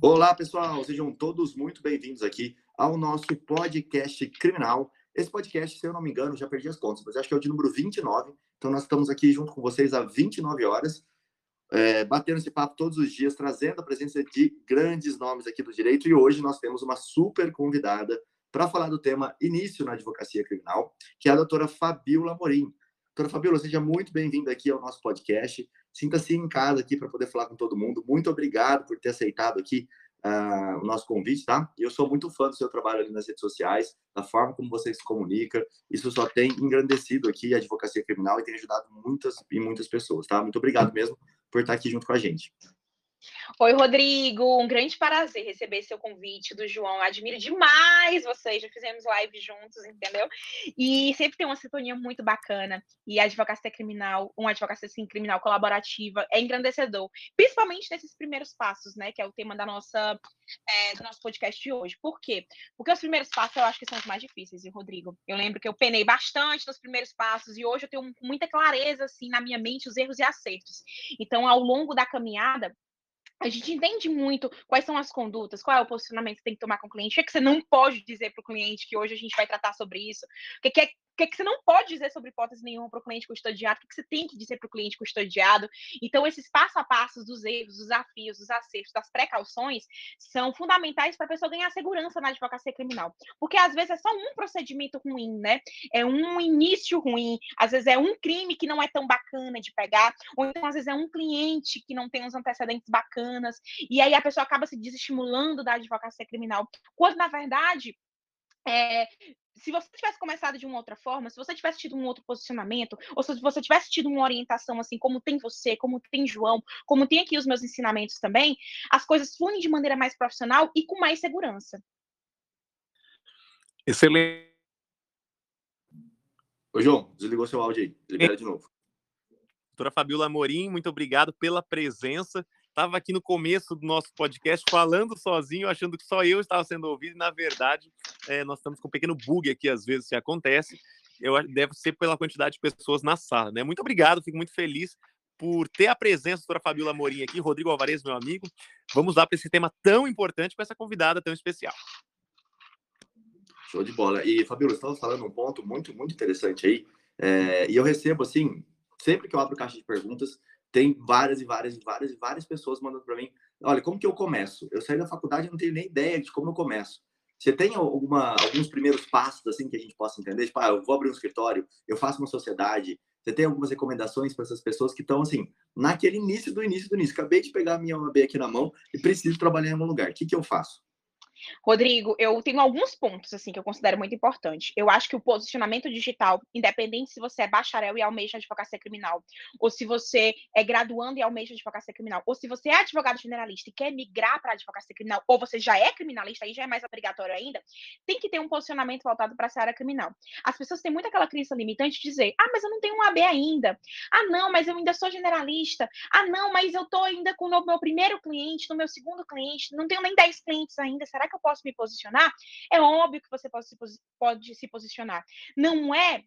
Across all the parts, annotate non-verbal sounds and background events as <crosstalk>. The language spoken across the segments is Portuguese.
Olá, pessoal, sejam todos muito bem-vindos aqui ao nosso podcast criminal. Esse podcast, se eu não me engano, já perdi as contas, mas acho que é o de número 29. Então, nós estamos aqui junto com vocês há 29 horas, é, batendo esse papo todos os dias, trazendo a presença de grandes nomes aqui do direito. E hoje nós temos uma super convidada para falar do tema início na advocacia criminal, que é a doutora Fabiola Morim. Doutora Fabiola, seja muito bem-vinda aqui ao nosso podcast. Sinta-se em casa aqui para poder falar com todo mundo. Muito obrigado por ter aceitado aqui uh, o nosso convite, tá? Eu sou muito fã do seu trabalho ali nas redes sociais, da forma como você se comunica. Isso só tem engrandecido aqui a advocacia criminal e tem ajudado muitas e muitas pessoas, tá? Muito obrigado mesmo por estar aqui junto com a gente. Oi, Rodrigo, um grande prazer receber seu convite do João. admiro demais vocês, já fizemos live juntos, entendeu? E sempre tem uma sintonia muito bacana. E a advocacia criminal, uma advocacia assim, criminal colaborativa, é engrandecedor, principalmente nesses primeiros passos, né? Que é o tema da nossa, é, do nosso podcast de hoje. Por quê? Porque os primeiros passos eu acho que são os mais difíceis, e Rodrigo? Eu lembro que eu penei bastante nos primeiros passos e hoje eu tenho muita clareza assim na minha mente os erros e acertos. Então, ao longo da caminhada, a gente entende muito quais são as condutas, qual é o posicionamento que tem que tomar com o cliente, o que, é que você não pode dizer para o cliente, que hoje a gente vai tratar sobre isso, o que é o que, é que você não pode dizer sobre hipótese nenhuma para o cliente custodiado, o que, é que você tem que dizer para o cliente custodiado. Então, esses passo a passo dos erros, dos desafios, dos acertos, das precauções, são fundamentais para a pessoa ganhar segurança na advocacia criminal. Porque às vezes é só um procedimento ruim, né? É um início ruim, às vezes é um crime que não é tão bacana de pegar, ou então às vezes é um cliente que não tem uns antecedentes bacanas, e aí a pessoa acaba se desestimulando da advocacia criminal. Quando, na verdade, é, se você tivesse começado de uma outra forma, se você tivesse tido um outro posicionamento, ou se você tivesse tido uma orientação assim, como tem você, como tem João, como tem aqui os meus ensinamentos também, as coisas fluem de maneira mais profissional e com mais segurança. Excelente. Ô, João, desligou seu áudio aí. Libera de novo. Doutora Fabiola Amorim, muito obrigado pela presença estava aqui no começo do nosso podcast falando sozinho, achando que só eu estava sendo ouvido, e na verdade é, nós estamos com um pequeno bug aqui, às vezes, se acontece. Eu deve ser pela quantidade de pessoas na sala, né? Muito obrigado, fico muito feliz por ter a presença da doutora Fabiola Morim aqui, Rodrigo Alvarez, meu amigo. Vamos lá para esse tema tão importante com essa convidada tão especial. Show de bola. E, Fabiola, você estava falando um ponto muito, muito interessante aí. É, e eu recebo, assim, sempre que eu abro caixa de perguntas, tem várias e várias e várias e várias pessoas mandando para mim, olha, como que eu começo? Eu saí da faculdade e não tenho nem ideia de como eu começo. Você tem alguma, alguns primeiros passos assim que a gente possa entender? Tipo, ah, eu vou abrir um escritório, eu faço uma sociedade. Você tem algumas recomendações para essas pessoas que estão assim, naquele início do início do início? Acabei de pegar a minha OAB aqui na mão e preciso trabalhar em algum lugar. O que, que eu faço? Rodrigo, eu tenho alguns pontos assim que eu considero muito importante. Eu acho que o posicionamento digital, independente se você é bacharel e almeja advocacia criminal, ou se você é graduando e almeja advocacia criminal, ou se você é advogado generalista e quer migrar para advocacia criminal, ou você já é criminalista, aí já é mais obrigatório ainda, tem que ter um posicionamento voltado para essa área criminal. As pessoas têm muito aquela crença limitante de dizer: "Ah, mas eu não tenho um AB ainda. Ah, não, mas eu ainda sou generalista. Ah, não, mas eu tô ainda com o meu primeiro cliente, no meu segundo cliente, não tenho nem 10 clientes ainda. Será que eu posso me posicionar? É óbvio que você pode se, pode se posicionar. Não é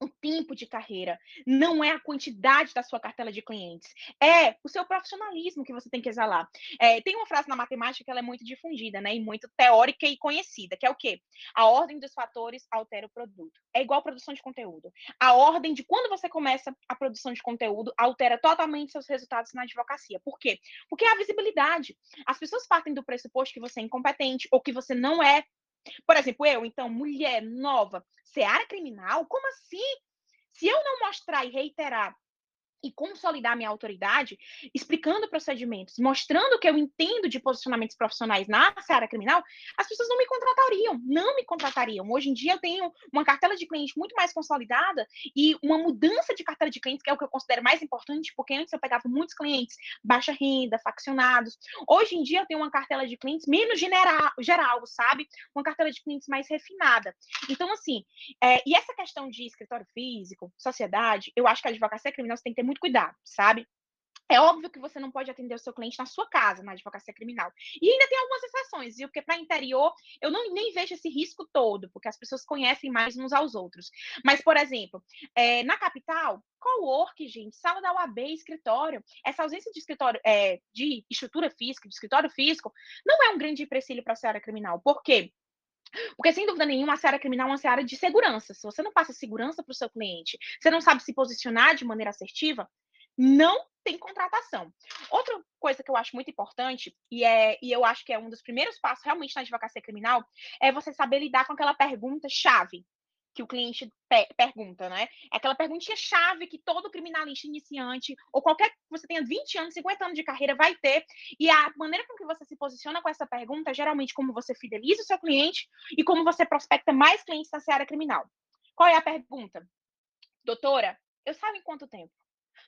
o tempo de carreira, não é a quantidade da sua cartela de clientes, é o seu profissionalismo que você tem que exalar. É, tem uma frase na matemática que ela é muito difundida, né, e muito teórica e conhecida, que é o quê? A ordem dos fatores altera o produto. É igual produção de conteúdo. A ordem de quando você começa a produção de conteúdo altera totalmente seus resultados na advocacia. Por quê? Porque é a visibilidade. As pessoas partem do pressuposto que você é incompetente ou que você não é por exemplo, eu, então, mulher nova, seara criminal? Como assim? Se eu não mostrar e reiterar e consolidar minha autoridade, explicando procedimentos, mostrando que eu entendo de posicionamentos profissionais na área criminal, as pessoas não me contratariam, não me contratariam. Hoje em dia eu tenho uma cartela de clientes muito mais consolidada e uma mudança de cartela de clientes, que é o que eu considero mais importante, porque antes eu pegava muitos clientes baixa renda, faccionados. Hoje em dia eu tenho uma cartela de clientes menos general, geral, sabe? Uma cartela de clientes mais refinada. Então, assim, é, e essa questão de escritório físico, sociedade, eu acho que a advocacia criminal tem que ter muito muito cuidado, sabe? É óbvio que você não pode atender o seu cliente na sua casa, na advocacia criminal. E ainda tem algumas exceções, viu? Porque para interior, eu não, nem vejo esse risco todo, porque as pessoas conhecem mais uns aos outros. Mas, por exemplo, é, na capital, co-work, gente, sala da UAB, escritório, essa ausência de escritório, é, de estrutura física, de escritório físico, não é um grande empecilho para a seara criminal. Por quê? Porque, sem dúvida nenhuma, a seara criminal é uma seara de segurança. Se você não passa segurança para o seu cliente, você não sabe se posicionar de maneira assertiva, não tem contratação. Outra coisa que eu acho muito importante, e, é, e eu acho que é um dos primeiros passos realmente na advocacia criminal, é você saber lidar com aquela pergunta-chave que o cliente pe pergunta, né? É aquela perguntinha chave que todo criminalista iniciante, ou qualquer que você tenha 20 anos, 50 anos de carreira, vai ter. E a maneira com que você se posiciona com essa pergunta é geralmente como você fideliza o seu cliente e como você prospecta mais clientes na seara criminal. Qual é a pergunta? Doutora, eu saio em quanto tempo?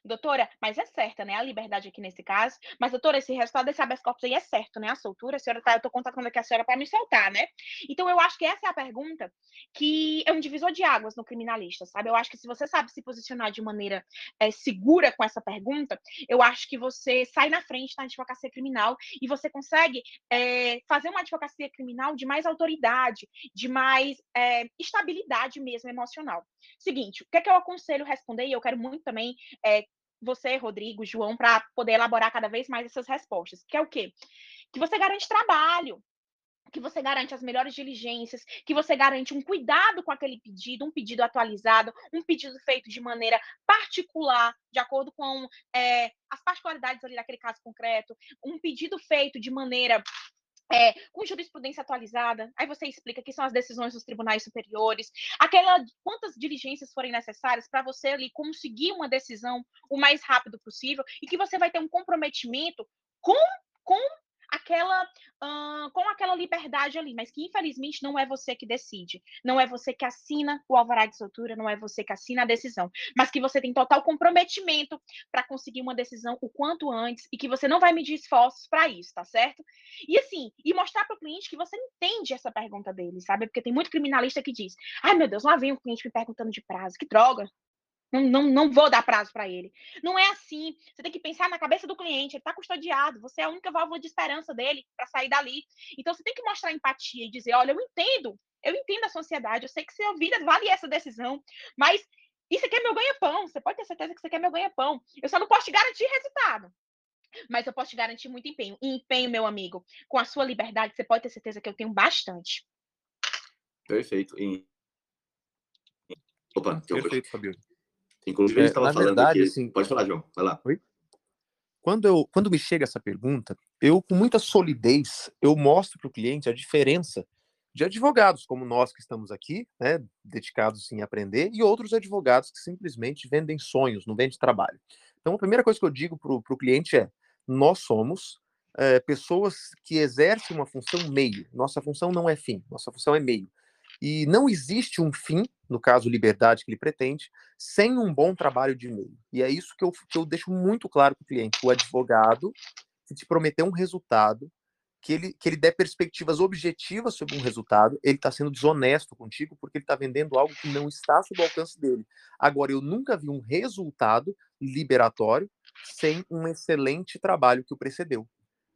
Doutora, mas é certa, né? A liberdade aqui nesse caso. Mas, doutora, esse resultado desse habeas corpus aí é certo, né? A soltura, a senhora tá, eu tô contatando aqui a senhora para me soltar, né? Então, eu acho que essa é a pergunta que é um divisor de águas no criminalista, sabe? Eu acho que se você sabe se posicionar de maneira é, segura com essa pergunta, eu acho que você sai na frente na advocacia criminal e você consegue é, fazer uma advocacia criminal de mais autoridade, de mais é, estabilidade mesmo emocional. Seguinte, o que é que eu aconselho responder? E eu quero muito também é, você, Rodrigo, João, para poder elaborar cada vez mais essas respostas. Que é o quê? Que você garante trabalho, que você garante as melhores diligências, que você garante um cuidado com aquele pedido, um pedido atualizado, um pedido feito de maneira particular, de acordo com é, as particularidades ali daquele caso concreto, um pedido feito de maneira é, com jurisprudência atualizada, aí você explica que são as decisões dos tribunais superiores, aquela quantas diligências forem necessárias para você ali conseguir uma decisão o mais rápido possível e que você vai ter um comprometimento com, com aquela uh, com aquela liberdade ali, mas que infelizmente não é você que decide, não é você que assina o alvará de soltura, não é você que assina a decisão, mas que você tem total comprometimento para conseguir uma decisão o quanto antes e que você não vai medir esforços para isso, tá certo? E assim, e mostrar para o cliente que você entende essa pergunta dele, sabe? Porque tem muito criminalista que diz: "Ai, meu Deus, lá vem o cliente me perguntando de prazo, que droga". Não, não, não vou dar prazo para ele. Não é assim. Você tem que pensar na cabeça do cliente. Ele está custodiado. Você é a única válvula de esperança dele para sair dali. Então você tem que mostrar empatia e dizer: olha, eu entendo. Eu entendo a sociedade. Eu sei que sua vida vale essa decisão. Mas isso aqui é meu ganha-pão. Você pode ter certeza que isso aqui é meu ganha-pão. Eu só não posso te garantir resultado. Mas eu posso te garantir muito empenho. E empenho, meu amigo, com a sua liberdade, você pode ter certeza que eu tenho bastante. Perfeito. E... Opa, Perfeito, Fabio. Inclusive, a gente estava é, falando verdade, aqui... Assim, Pode falar, João. Vai lá. Oi? Quando, eu, quando me chega essa pergunta, eu, com muita solidez, eu mostro para o cliente a diferença de advogados como nós que estamos aqui, né, dedicados em aprender, e outros advogados que simplesmente vendem sonhos, não vendem trabalho. Então, a primeira coisa que eu digo para o cliente é: nós somos é, pessoas que exercem uma função meio. Nossa função não é fim, nossa função é meio. E não existe um fim, no caso liberdade que ele pretende, sem um bom trabalho de meio. E é isso que eu, que eu deixo muito claro para o cliente. O advogado, se te prometer um resultado, que ele, que ele der perspectivas objetivas sobre um resultado, ele está sendo desonesto contigo porque ele está vendendo algo que não está sob o alcance dele. Agora, eu nunca vi um resultado liberatório sem um excelente trabalho que o precedeu.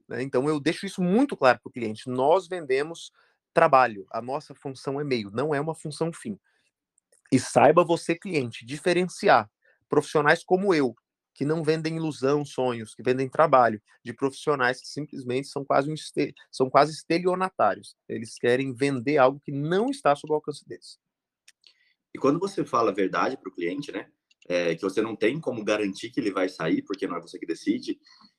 Né? Então, eu deixo isso muito claro para o cliente. Nós vendemos trabalho. A nossa função é meio, não é uma função fim. E saiba você, cliente, diferenciar profissionais como eu, que não vendem ilusão, sonhos, que vendem trabalho, de profissionais que simplesmente são quase um este... são quase estelionatários. Eles querem vender algo que não está sob o alcance deles. E quando você fala a verdade para o cliente, né, é, que você não tem como garantir que ele vai sair, porque não é você que decide,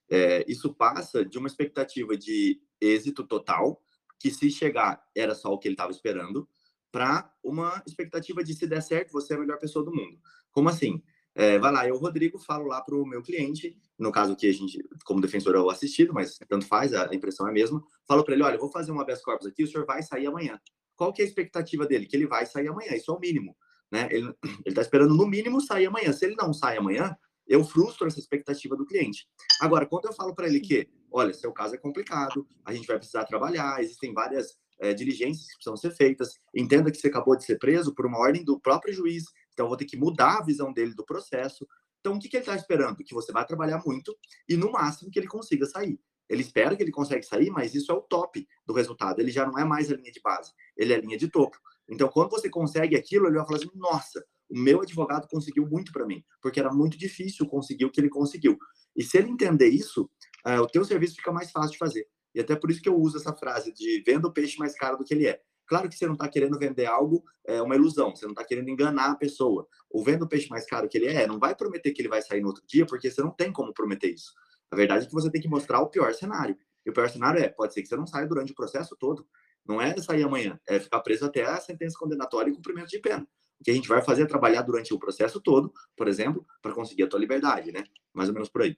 é, isso passa de uma expectativa de êxito total, que se chegar era só o que ele estava esperando, para uma expectativa de se der certo, você é a melhor pessoa do mundo. Como assim? É, vai lá, eu, Rodrigo, falo lá para o meu cliente, no caso que a gente, como defensor, o assistido, mas tanto faz, a impressão é a mesma. Falo para ele: olha, eu vou fazer uma habeas corpus aqui, o senhor vai sair amanhã. Qual que é a expectativa dele? Que ele vai sair amanhã, isso é o mínimo. Né? Ele <clears throat> está esperando, no mínimo, sair amanhã. Se ele não sai amanhã, eu frustro essa expectativa do cliente. Agora, quando eu falo para ele que, olha, seu caso é complicado, a gente vai precisar trabalhar, existem várias é, diligências que precisam ser feitas, entenda que você acabou de ser preso por uma ordem do próprio juiz, então vou ter que mudar a visão dele do processo. Então, o que, que ele está esperando? Que você vai trabalhar muito e, no máximo, que ele consiga sair. Ele espera que ele consegue sair, mas isso é o top do resultado. Ele já não é mais a linha de base, ele é a linha de topo. Então, quando você consegue aquilo, ele vai falar assim: nossa, o meu advogado conseguiu muito para mim, porque era muito difícil conseguir o que ele conseguiu. E se ele entender isso, uh, o teu serviço fica mais fácil de fazer. E até por isso que eu uso essa frase de venda o peixe mais caro do que ele é. Claro que você não está querendo vender algo, é uma ilusão, você não está querendo enganar a pessoa. O vendo o peixe mais caro que ele é, não vai prometer que ele vai sair no outro dia, porque você não tem como prometer isso. A verdade é que você tem que mostrar o pior cenário. E o pior cenário é, pode ser que você não saia durante o processo todo. Não é sair amanhã, é ficar preso até a sentença condenatória e cumprimento de pena. O que a gente vai fazer é trabalhar durante o processo todo, por exemplo, para conseguir a tua liberdade, né? Mais ou menos por aí.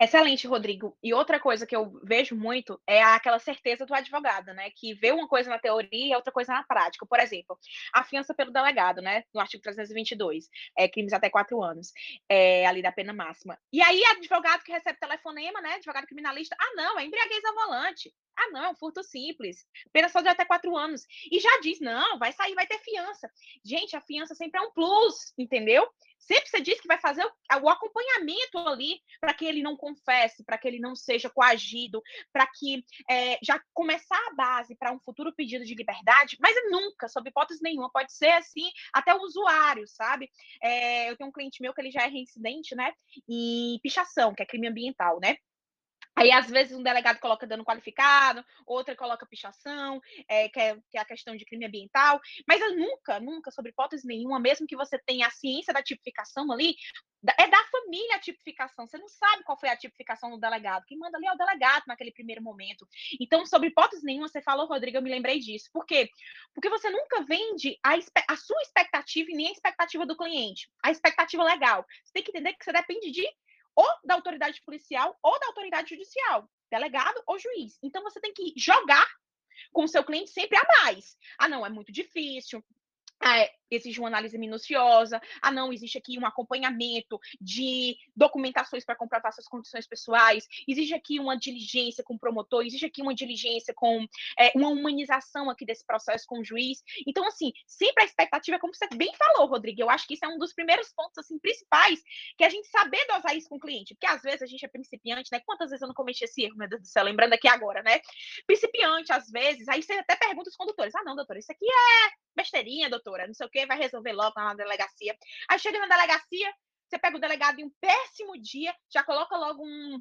Excelente, Rodrigo. E outra coisa que eu vejo muito é aquela certeza do advogado, né? Que vê uma coisa na teoria e outra coisa na prática. Por exemplo, a fiança pelo delegado, né? No artigo 322, é, crimes até quatro anos, é, ali da pena máxima. E aí, advogado que recebe telefonema, né? Advogado criminalista, ah, não, é embriaguez ao volante. Ah, não, é um furto simples. Pena só de até quatro anos. E já diz, não, vai sair, vai ter fiança. Gente, a fiança sempre é um plus, entendeu? Sempre você diz que vai fazer o, o acompanhamento ali para que ele não confesse, para que ele não seja coagido, para que é, já começar a base para um futuro pedido de liberdade, mas nunca, sob hipótese nenhuma, pode ser assim até o usuário, sabe? É, eu tenho um cliente meu que ele já é reincidente, né? Em pichação, que é crime ambiental, né? Aí, às vezes, um delegado coloca dano qualificado, outra coloca pichação, é, que, é, que, é, a questão de crime ambiental. Mas eu nunca, nunca, sobre hipótese nenhuma, mesmo que você tenha a ciência da tipificação ali, é da família a tipificação. Você não sabe qual foi a tipificação do delegado. Quem manda ali é o delegado naquele primeiro momento. Então, sobre hipótese nenhuma, você falou, Rodrigo, eu me lembrei disso. Por quê? Porque você nunca vende a, a sua expectativa e nem a expectativa do cliente. A expectativa legal. Você tem que entender que você depende de ou da autoridade policial ou da autoridade judicial, delegado ou juiz. Então você tem que jogar com o seu cliente sempre a mais. Ah, não, é muito difícil. É, exige uma análise minuciosa, ah, não, existe aqui um acompanhamento de documentações para comprovar suas condições pessoais, existe aqui uma diligência com o promotor, existe aqui uma diligência com é, uma humanização aqui desse processo com o juiz. Então, assim, sempre a expectativa, como você bem falou, Rodrigo, eu acho que isso é um dos primeiros pontos, assim, principais, que a gente saber dosar isso com o cliente, porque às vezes a gente é principiante, né? Quantas vezes eu não cometi esse erro, meu Deus do céu, lembrando aqui agora, né? Principiante, às vezes, aí você até pergunta os condutores, ah, não, doutora, isso aqui é besteirinha, doutora, não sei o quê, vai resolver logo na delegacia. Aí chega na delegacia, você pega o delegado em um péssimo dia, já coloca logo um,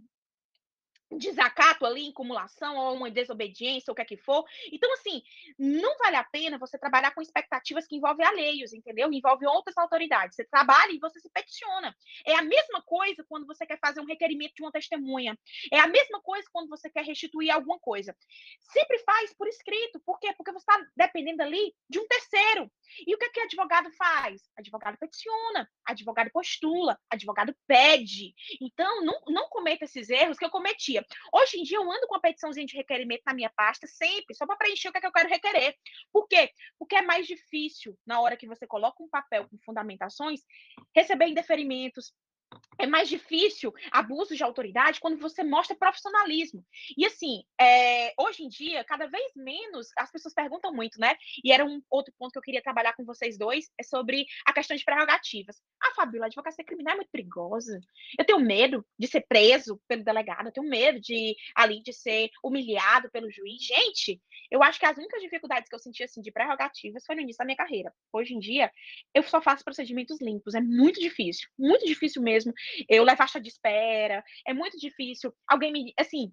desacato ali, acumulação ou uma desobediência, ou o que é que for. Então, assim, não vale a pena você trabalhar com expectativas que envolvem alheios, entendeu? Envolve outras autoridades. Você trabalha e você se peticiona. É a mesma coisa quando você quer fazer um requerimento de uma testemunha. É a mesma coisa quando você quer restituir alguma coisa. Sempre faz por escrito. Por quê? Porque você está dependendo ali de um terceiro. E o que, é que advogado faz? Advogado peticiona, advogado postula, advogado pede. Então, não, não cometa esses erros que eu cometia. Hoje em dia, eu ando com a petiçãozinha de requerimento na minha pasta sempre, só para preencher o que, é que eu quero requerer. Por quê? Porque é mais difícil, na hora que você coloca um papel com fundamentações, receber indeferimentos, é mais difícil abuso de autoridade quando você mostra profissionalismo. E assim, é, hoje em dia, cada vez menos, as pessoas perguntam muito, né? E era um outro ponto que eu queria trabalhar com vocês dois, é sobre a questão de prerrogativas. Ah, Fabiola, a advocacia criminal é muito perigosa. Eu tenho medo de ser preso pelo delegado, eu tenho medo de ali de ser humilhado pelo juiz. Gente, eu acho que as únicas dificuldades que eu senti assim de prerrogativas foi no início da minha carreira. Hoje em dia, eu só faço procedimentos limpos, é muito difícil, muito difícil mesmo eu levo a de espera, é muito difícil. Alguém me, assim,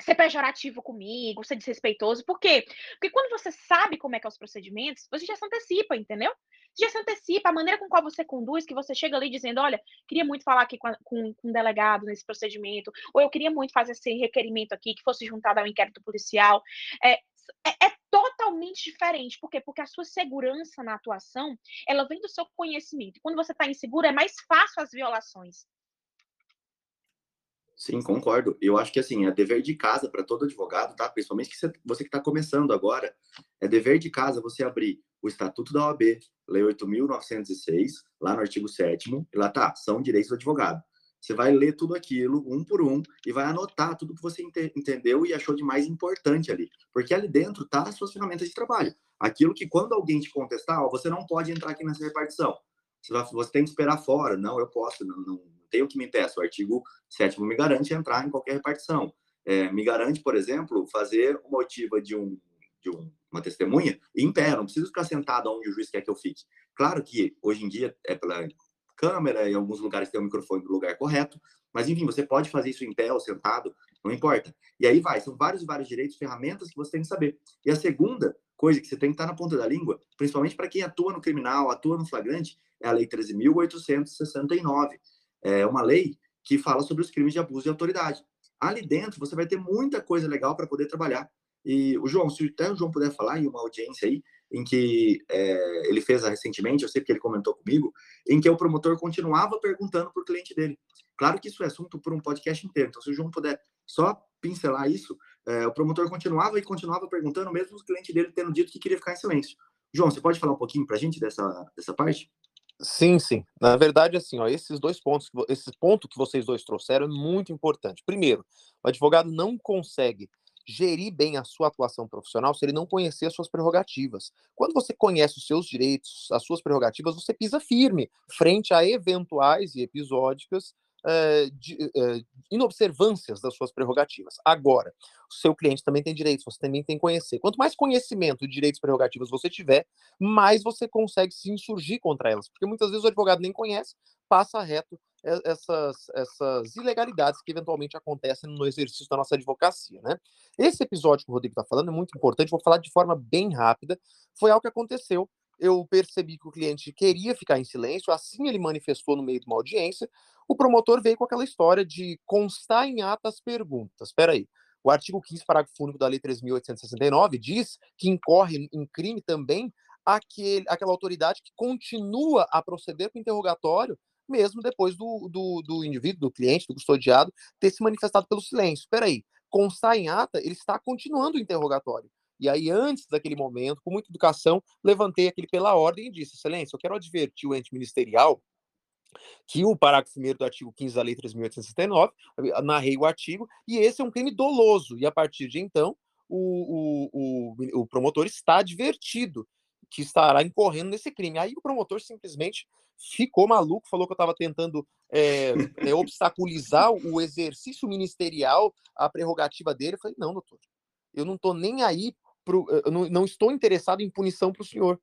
ser pejorativo comigo, ser desrespeitoso. Por quê? Porque quando você sabe como é que é os procedimentos, você já se antecipa, entendeu? Você já se antecipa a maneira com qual você conduz, que você chega ali dizendo, olha, queria muito falar aqui com, com, com um delegado nesse procedimento, ou eu queria muito fazer esse requerimento aqui, que fosse juntado ao inquérito policial. É, é, é totalmente diferente. Por quê? Porque a sua segurança na atuação, ela vem do seu conhecimento. Quando você está inseguro, é mais fácil as violações. Sim, concordo. Eu acho que assim, é dever de casa para todo advogado, tá? Principalmente que você que está começando agora, é dever de casa você abrir o Estatuto da OAB, Lei 8.906, lá no artigo 7 e lá tá, são direitos do advogado. Você vai ler tudo aquilo, um por um, e vai anotar tudo que você ent entendeu e achou de mais importante ali. Porque ali dentro tá as suas ferramentas de trabalho. Aquilo que quando alguém te contestar, ó, você não pode entrar aqui nessa repartição. você, vai, você tem que esperar fora. Não, eu posso, não, não tenho que me impeça. O artigo 7 me garante entrar em qualquer repartição. É, me garante, por exemplo, fazer uma oitiva de, um, de um, uma testemunha em pé, não preciso ficar sentado onde o juiz quer que eu fique. Claro que hoje em dia é pela câmera, em alguns lugares tem o microfone no lugar correto, mas enfim, você pode fazer isso em pé ou sentado, não importa. E aí vai, são vários vários direitos, ferramentas que você tem que saber. E a segunda coisa que você tem que estar na ponta da língua, principalmente para quem atua no criminal, atua no flagrante, é a Lei 13.869. É uma lei que fala sobre os crimes de abuso de autoridade. Ali dentro você vai ter muita coisa legal para poder trabalhar. E o João, se até o João puder falar em uma audiência aí, em que é, ele fez recentemente, eu sei que ele comentou comigo, em que o promotor continuava perguntando para o cliente dele. Claro que isso é assunto por um podcast inteiro, então se o João puder só pincelar isso, é, o promotor continuava e continuava perguntando, mesmo o cliente dele tendo dito que queria ficar em silêncio. João, você pode falar um pouquinho para a gente dessa, dessa parte? Sim, sim. Na verdade, assim, ó, esses dois pontos, esse ponto que vocês dois trouxeram é muito importante. Primeiro, o advogado não consegue gerir bem a sua atuação profissional se ele não conhecer as suas prerrogativas. Quando você conhece os seus direitos, as suas prerrogativas, você pisa firme frente a eventuais e episódicas uh, de, uh, inobservâncias das suas prerrogativas. Agora, o seu cliente também tem direitos, você também tem que conhecer. Quanto mais conhecimento de direitos e prerrogativas você tiver, mais você consegue se insurgir contra elas, porque muitas vezes o advogado nem conhece, passa reto essas, essas ilegalidades que eventualmente acontecem no exercício da nossa advocacia, né? Esse episódio que o Rodrigo está falando é muito importante, vou falar de forma bem rápida. Foi algo que aconteceu. Eu percebi que o cliente queria ficar em silêncio, assim ele manifestou no meio de uma audiência. O promotor veio com aquela história de constar em atas perguntas. Espera aí. O artigo 15, parágrafo único da Lei 3.869 diz que incorre em crime também aquele, aquela autoridade que continua a proceder com interrogatório mesmo depois do, do, do indivíduo, do cliente, do custodiado, ter se manifestado pelo silêncio. Espera aí, constar em ata, ele está continuando o interrogatório. E aí, antes daquele momento, com muita educação, levantei aquele pela ordem e disse: Excelência, eu quero advertir o ente ministerial que o parágrafo 1 do artigo 15 da Lei 3.869, narrei o artigo, e esse é um crime doloso. E a partir de então, o, o, o, o promotor está advertido que estará incorrendo nesse crime. Aí o promotor simplesmente ficou maluco, falou que eu estava tentando é, é, obstaculizar o exercício ministerial, a prerrogativa dele. Eu falei, não, doutor, eu não estou nem aí, pro, eu não, não estou interessado em punição para o senhor.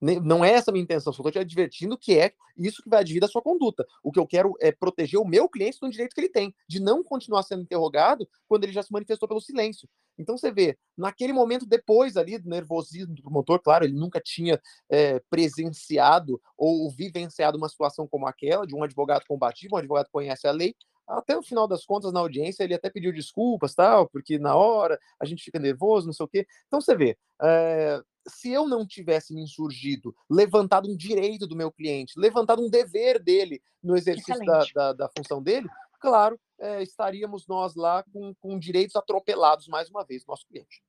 Não é essa a minha intenção, só estou te advertindo que é isso que vai advir da sua conduta. O que eu quero é proteger o meu cliente do direito que ele tem, de não continuar sendo interrogado quando ele já se manifestou pelo silêncio. Então você vê, naquele momento, depois ali do nervosismo do promotor, claro, ele nunca tinha é, presenciado ou vivenciado uma situação como aquela, de um advogado combativo, um advogado que conhece a lei, até no final das contas, na audiência, ele até pediu desculpas, tal, porque na hora a gente fica nervoso, não sei o quê. Então você vê, é, se eu não tivesse me insurgido, levantado um direito do meu cliente, levantado um dever dele no exercício da, da, da, função dele, claro, é, estaríamos nós lá com, com direitos atropelados mais uma vez, nosso cliente.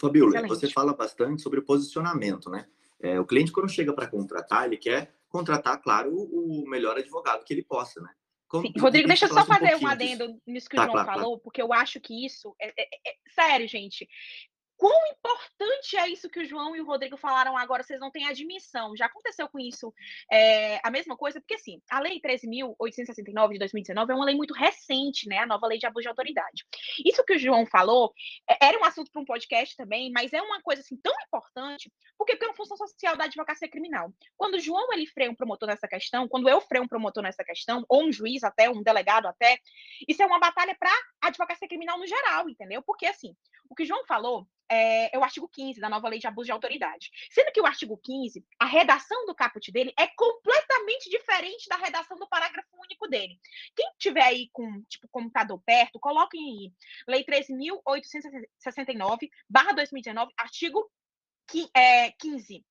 Fabiola, você fala bastante sobre o posicionamento, né? É, o cliente, quando chega para contratar, ele quer contratar, claro, o melhor advogado que ele possa, né? Como, Sim. Rodrigo, deixa eu só fazer um, um adendo nisso que tá, o João claro, falou, claro. porque eu acho que isso é, é, é, sério, gente quão importante é isso que o João e o Rodrigo falaram agora, vocês não têm admissão. Já aconteceu com isso é, a mesma coisa? Porque, assim, a Lei 13.869 de 2019 é uma lei muito recente, né? A nova lei de abuso de autoridade. Isso que o João falou é, era um assunto para um podcast também, mas é uma coisa, assim, tão importante, porque, porque é uma função social da advocacia criminal. Quando o João, ele freia um promotor nessa questão, quando eu freio um promotor nessa questão, ou um juiz até, um delegado até, isso é uma batalha para a advocacia criminal no geral, entendeu? Porque, assim, o que o João falou é, é, o artigo 15 da nova lei de abuso de autoridade. Sendo que o artigo 15, a redação do caput dele é completamente diferente da redação do parágrafo único dele. Quem tiver aí com, tipo, computador perto, coloquem aí, lei 13.869, barra 2019, artigo 15.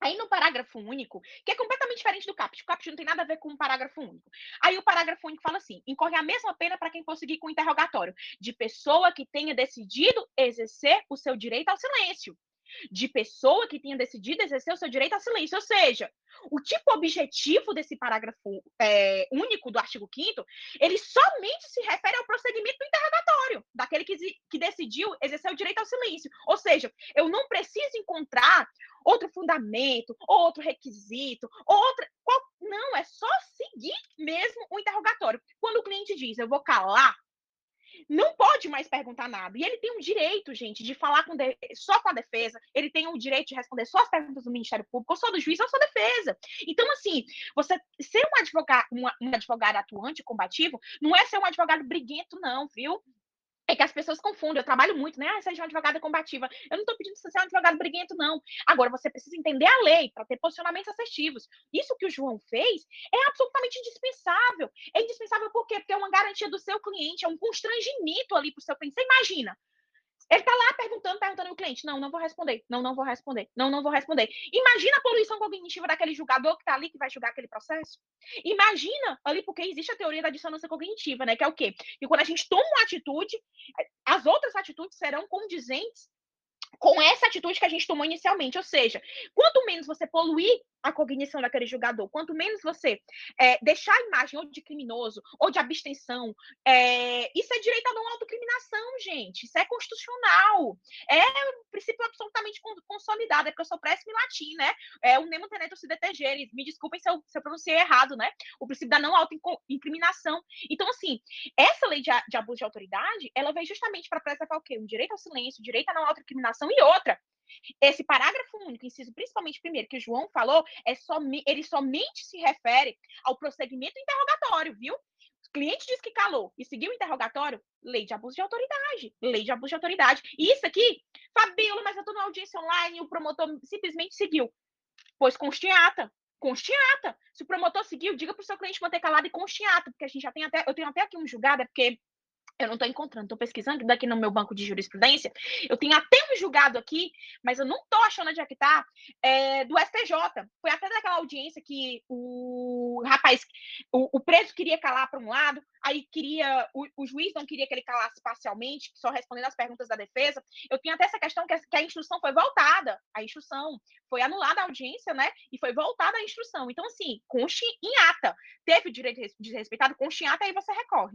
Aí no parágrafo único, que é completamente diferente do caput, o caput não tem nada a ver com o parágrafo único. Aí o parágrafo único fala assim: incorre a mesma pena para quem conseguir com interrogatório de pessoa que tenha decidido exercer o seu direito ao silêncio de pessoa que tenha decidido exercer o seu direito ao silêncio. Ou seja, o tipo objetivo desse parágrafo é, único do artigo 5 ele somente se refere ao prosseguimento do interrogatório, daquele que, que decidiu exercer o direito ao silêncio. Ou seja, eu não preciso encontrar outro fundamento, ou outro requisito, ou outra, qual, Não, é só seguir mesmo o interrogatório. Quando o cliente diz, eu vou calar, não pode mais perguntar nada. E ele tem um direito, gente, de falar com de... só com a defesa, ele tem o direito de responder só as perguntas do Ministério Público, ou só do juiz, ou só da defesa. Então, assim, você ser um advogado, um advogado atuante, combativo, não é ser um advogado briguento, não, viu? É que as pessoas confundem. Eu trabalho muito, né? Ah, seja uma advogada combativa. Eu não estou pedindo para você um advogado briguento, não. Agora, você precisa entender a lei para ter posicionamentos assertivos. Isso que o João fez é absolutamente indispensável. É indispensável por quê? Porque é uma garantia do seu cliente, é um constrangimento ali para o seu cliente. Você imagina ele está lá perguntando, perguntando o cliente. Não, não vou responder. Não, não vou responder. Não, não vou responder. Imagina a poluição cognitiva daquele julgador que está ali, que vai julgar aquele processo. Imagina ali, porque existe a teoria da dissonância cognitiva, né? Que é o quê? Que quando a gente toma uma atitude, as outras atitudes serão condizentes com essa atitude que a gente tomou inicialmente. Ou seja, quanto menos você poluir a cognição daquele julgador, quanto menos você é, deixar a imagem ou de criminoso ou de abstenção, é, isso é direito a não autocriminação, gente. Isso é constitucional. É um princípio absolutamente consolidado. É porque eu sou péssimo em latim, né? É o nemo teneto detegeres. Me desculpem se eu, se eu pronunciei errado, né? O princípio da não autoincriminação. Então, assim, essa lei de, de abuso de autoridade, ela veio justamente para preservar o quê? Um direito ao silêncio, direito à não autoincriminação e outra esse parágrafo único, inciso principalmente primeiro, que o João falou, é som, ele somente se refere ao prosseguimento interrogatório, viu? O cliente diz que calou e seguiu o interrogatório, lei de abuso de autoridade. Lei de abuso de autoridade. E isso aqui, Fabiola, mas eu estou na audiência online e o promotor simplesmente seguiu. Pois conste ata. Se o promotor seguiu, diga para o seu cliente manter calado e conste em ata, porque a gente já tem até, eu tenho até aqui um julgado, é porque eu não estou encontrando, estou pesquisando daqui no meu banco de jurisprudência. Eu tenho até um julgado aqui, mas eu não estou achando onde é que está, é, do STJ. Foi até daquela audiência que o rapaz, o, o preso queria calar para um lado, aí queria, o, o, juiz não queria que ele calasse parcialmente, só respondendo as perguntas da defesa. Eu tenho até essa questão que a, que a instrução foi voltada, a instrução foi anulada a audiência, né? E foi voltada a instrução. Então, assim, conste em ata. Teve o direito desrespeitado, conste em ata, aí você recorre.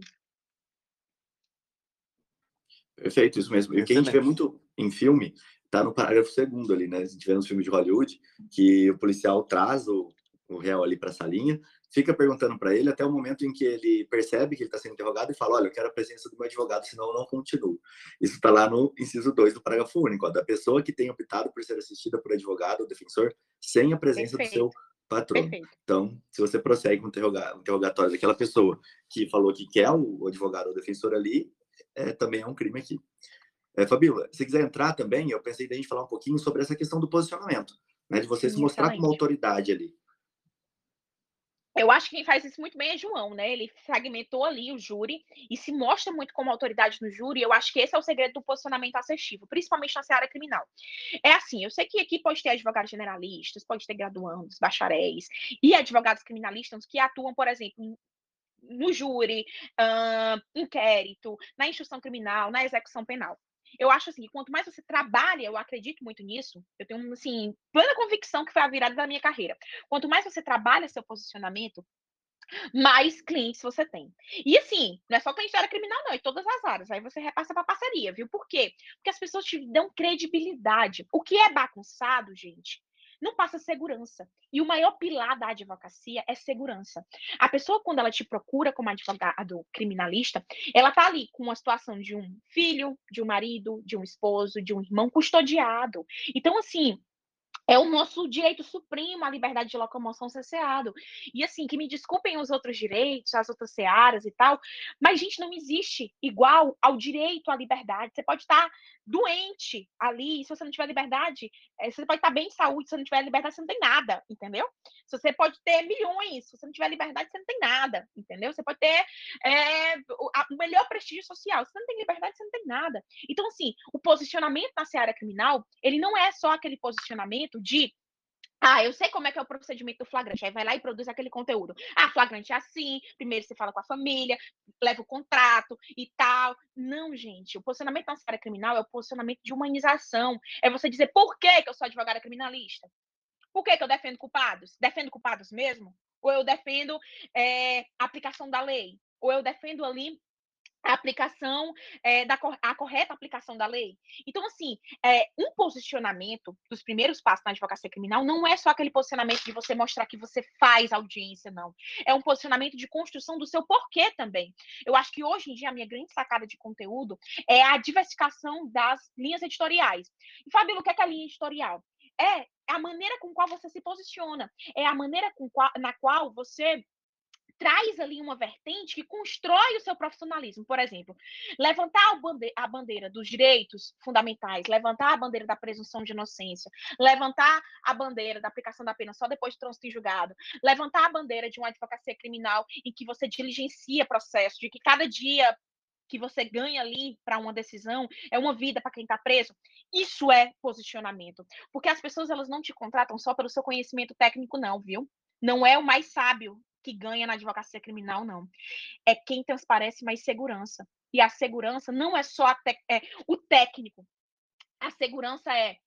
Perfeito, isso mesmo. E o que a gente vê muito em filme tá no parágrafo segundo ali, né? A gente vê nos filmes de Hollywood que o policial traz o, o réu ali para a salinha, fica perguntando para ele até o momento em que ele percebe que ele está sendo interrogado e fala: Olha, eu quero a presença do meu advogado, senão eu não continuo. Isso está lá no inciso 2 do parágrafo único, ó, da pessoa que tem optado por ser assistida por advogado ou defensor sem a presença Perfeito. do seu patrono. Perfeito. Então, se você prossegue com o interrogatório daquela pessoa que falou que quer o advogado ou defensor ali, é, também é um crime aqui. É, Fabíola, se quiser entrar também, eu pensei da gente falar um pouquinho sobre essa questão do posicionamento, né, de você Sim, se mostrar como autoridade ali. Eu acho que quem faz isso muito bem é João, né? Ele fragmentou ali o júri e se mostra muito como autoridade no júri. Eu acho que esse é o segredo do posicionamento assertivo, principalmente na seara criminal. É assim, eu sei que aqui pode ter advogados generalistas, pode ter graduandos, bacharéis e advogados criminalistas que atuam, por exemplo, no júri, uh, inquérito, na instrução criminal, na execução penal. Eu acho assim, quanto mais você trabalha, eu acredito muito nisso, eu tenho, assim, plena convicção que foi a virada da minha carreira. Quanto mais você trabalha seu posicionamento, mais clientes você tem. E assim, não é só da área criminal, não, é todas as áreas. Aí você repassa para parceria, viu? Por quê? Porque as pessoas te dão credibilidade. O que é bagunçado, gente, não passa segurança. E o maior pilar da advocacia é segurança. A pessoa, quando ela te procura como advogado criminalista, ela está ali com uma situação de um filho, de um marido, de um esposo, de um irmão custodiado. Então, assim, é o nosso direito supremo à liberdade de locomoção cerceado. E assim, que me desculpem os outros direitos, as outras searas e tal, mas, gente, não existe igual ao direito à liberdade. Você pode estar doente ali, se você não tiver liberdade, eh, você pode estar bem de saúde, se você não tiver liberdade, você não tem nada, entendeu? Se você pode ter milhões, se você não tiver liberdade, você não tem nada, entendeu? Você pode ter é, o, melhor prestígio social, se você não tem liberdade, você não tem nada. Então, assim, o posicionamento na seara criminal, ele não é só aquele posicionamento de ah, eu sei como é que é o procedimento do flagrante. Aí vai lá e produz aquele conteúdo. Ah, flagrante é assim, primeiro você fala com a família, leva o contrato e tal. Não, gente, o posicionamento na área criminal é o posicionamento de humanização. É você dizer por que, que eu sou advogada criminalista. Por que, que eu defendo culpados? Defendo culpados mesmo? Ou eu defendo é, aplicação da lei? Ou eu defendo ali a aplicação é, da a correta aplicação da lei. Então, assim, é, um posicionamento dos primeiros passos na advocacia criminal não é só aquele posicionamento de você mostrar que você faz audiência, não. É um posicionamento de construção do seu porquê também. Eu acho que hoje em dia a minha grande sacada de conteúdo é a diversificação das linhas editoriais. E, Fabíola, o que é, que é a linha editorial? É a maneira com qual você se posiciona, é a maneira com qual, na qual você traz ali uma vertente que constrói o seu profissionalismo. Por exemplo, levantar a bandeira dos direitos fundamentais, levantar a bandeira da presunção de inocência, levantar a bandeira da aplicação da pena só depois de trânsito em julgado, levantar a bandeira de uma advocacia criminal em que você diligencia processo, de que cada dia que você ganha ali para uma decisão é uma vida para quem está preso. Isso é posicionamento, porque as pessoas elas não te contratam só pelo seu conhecimento técnico, não, viu? Não é o mais sábio que ganha na advocacia criminal, não. É quem transparece mais segurança. E a segurança não é só é, o técnico. A segurança é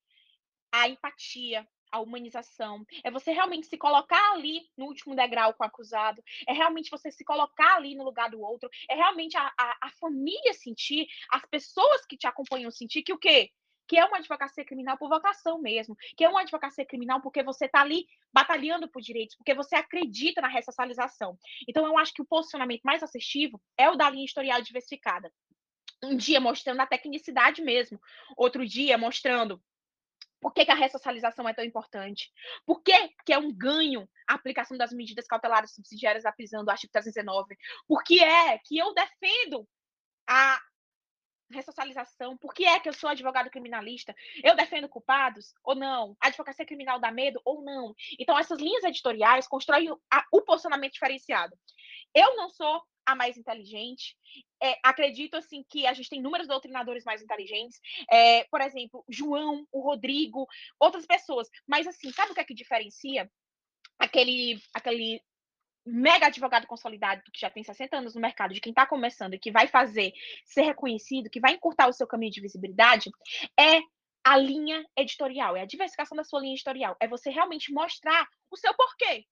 a empatia, a humanização, é você realmente se colocar ali no último degrau com o acusado, é realmente você se colocar ali no lugar do outro, é realmente a, a, a família sentir, as pessoas que te acompanham sentir que o quê? Que é uma advocacia criminal por vocação mesmo, que é uma advocacia criminal porque você está ali batalhando por direitos, porque você acredita na ressocialização. Então, eu acho que o posicionamento mais assertivo é o da linha historial diversificada. Um dia mostrando a tecnicidade mesmo, outro dia mostrando por que, que, a ressocialização é tão importante? Por que, que é um ganho a aplicação das medidas cautelares subsidiárias da prisão do artigo 319? Por que é que eu defendo a ressocialização. Por que é que eu sou advogado criminalista? Eu defendo culpados ou não? A advocacia criminal dá medo ou não? Então, essas linhas editoriais constroem a, o posicionamento diferenciado. Eu não sou a mais inteligente. É, acredito assim que a gente tem inúmeros doutrinadores mais inteligentes. É, por exemplo, João, o Rodrigo, outras pessoas. Mas assim, sabe o que é que diferencia aquele, aquele mega advogado consolidado que já tem 60 anos no mercado, de quem está começando e que vai fazer ser reconhecido, que vai encurtar o seu caminho de visibilidade, é a linha editorial, é a diversificação da sua linha editorial, é você realmente mostrar o seu porquê.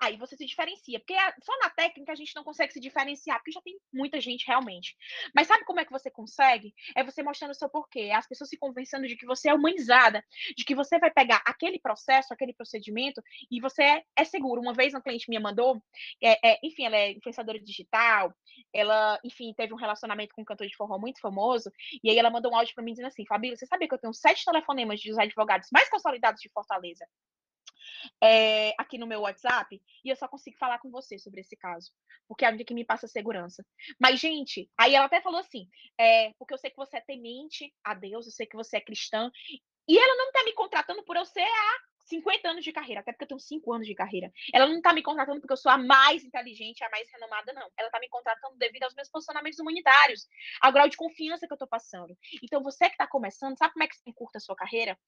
Aí você se diferencia, porque só na técnica a gente não consegue se diferenciar, porque já tem muita gente realmente. Mas sabe como é que você consegue? É você mostrando o seu porquê, é as pessoas se convencendo de que você é humanizada, de que você vai pegar aquele processo, aquele procedimento e você é, é seguro. Uma vez uma cliente minha mandou, é, é, enfim, ela é influenciadora digital, ela, enfim, teve um relacionamento com um cantor de forró muito famoso, e aí ela mandou um áudio para mim dizendo assim: Fabíola, você sabia que eu tenho sete telefonemas de advogados mais consolidados de Fortaleza? É, aqui no meu WhatsApp e eu só consigo falar com você sobre esse caso, porque é a única que me passa segurança. Mas, gente, aí ela até falou assim: é, porque eu sei que você é temente a Deus, eu sei que você é cristã, e ela não tá me contratando por eu ser a 50 anos de carreira, até porque eu tenho 5 anos de carreira. Ela não está me contratando porque eu sou a mais inteligente, a mais renomada, não. Ela está me contratando devido aos meus posicionamentos humanitários, ao grau de confiança que eu estou passando. Então, você que está começando, sabe como é que você encurta a sua carreira?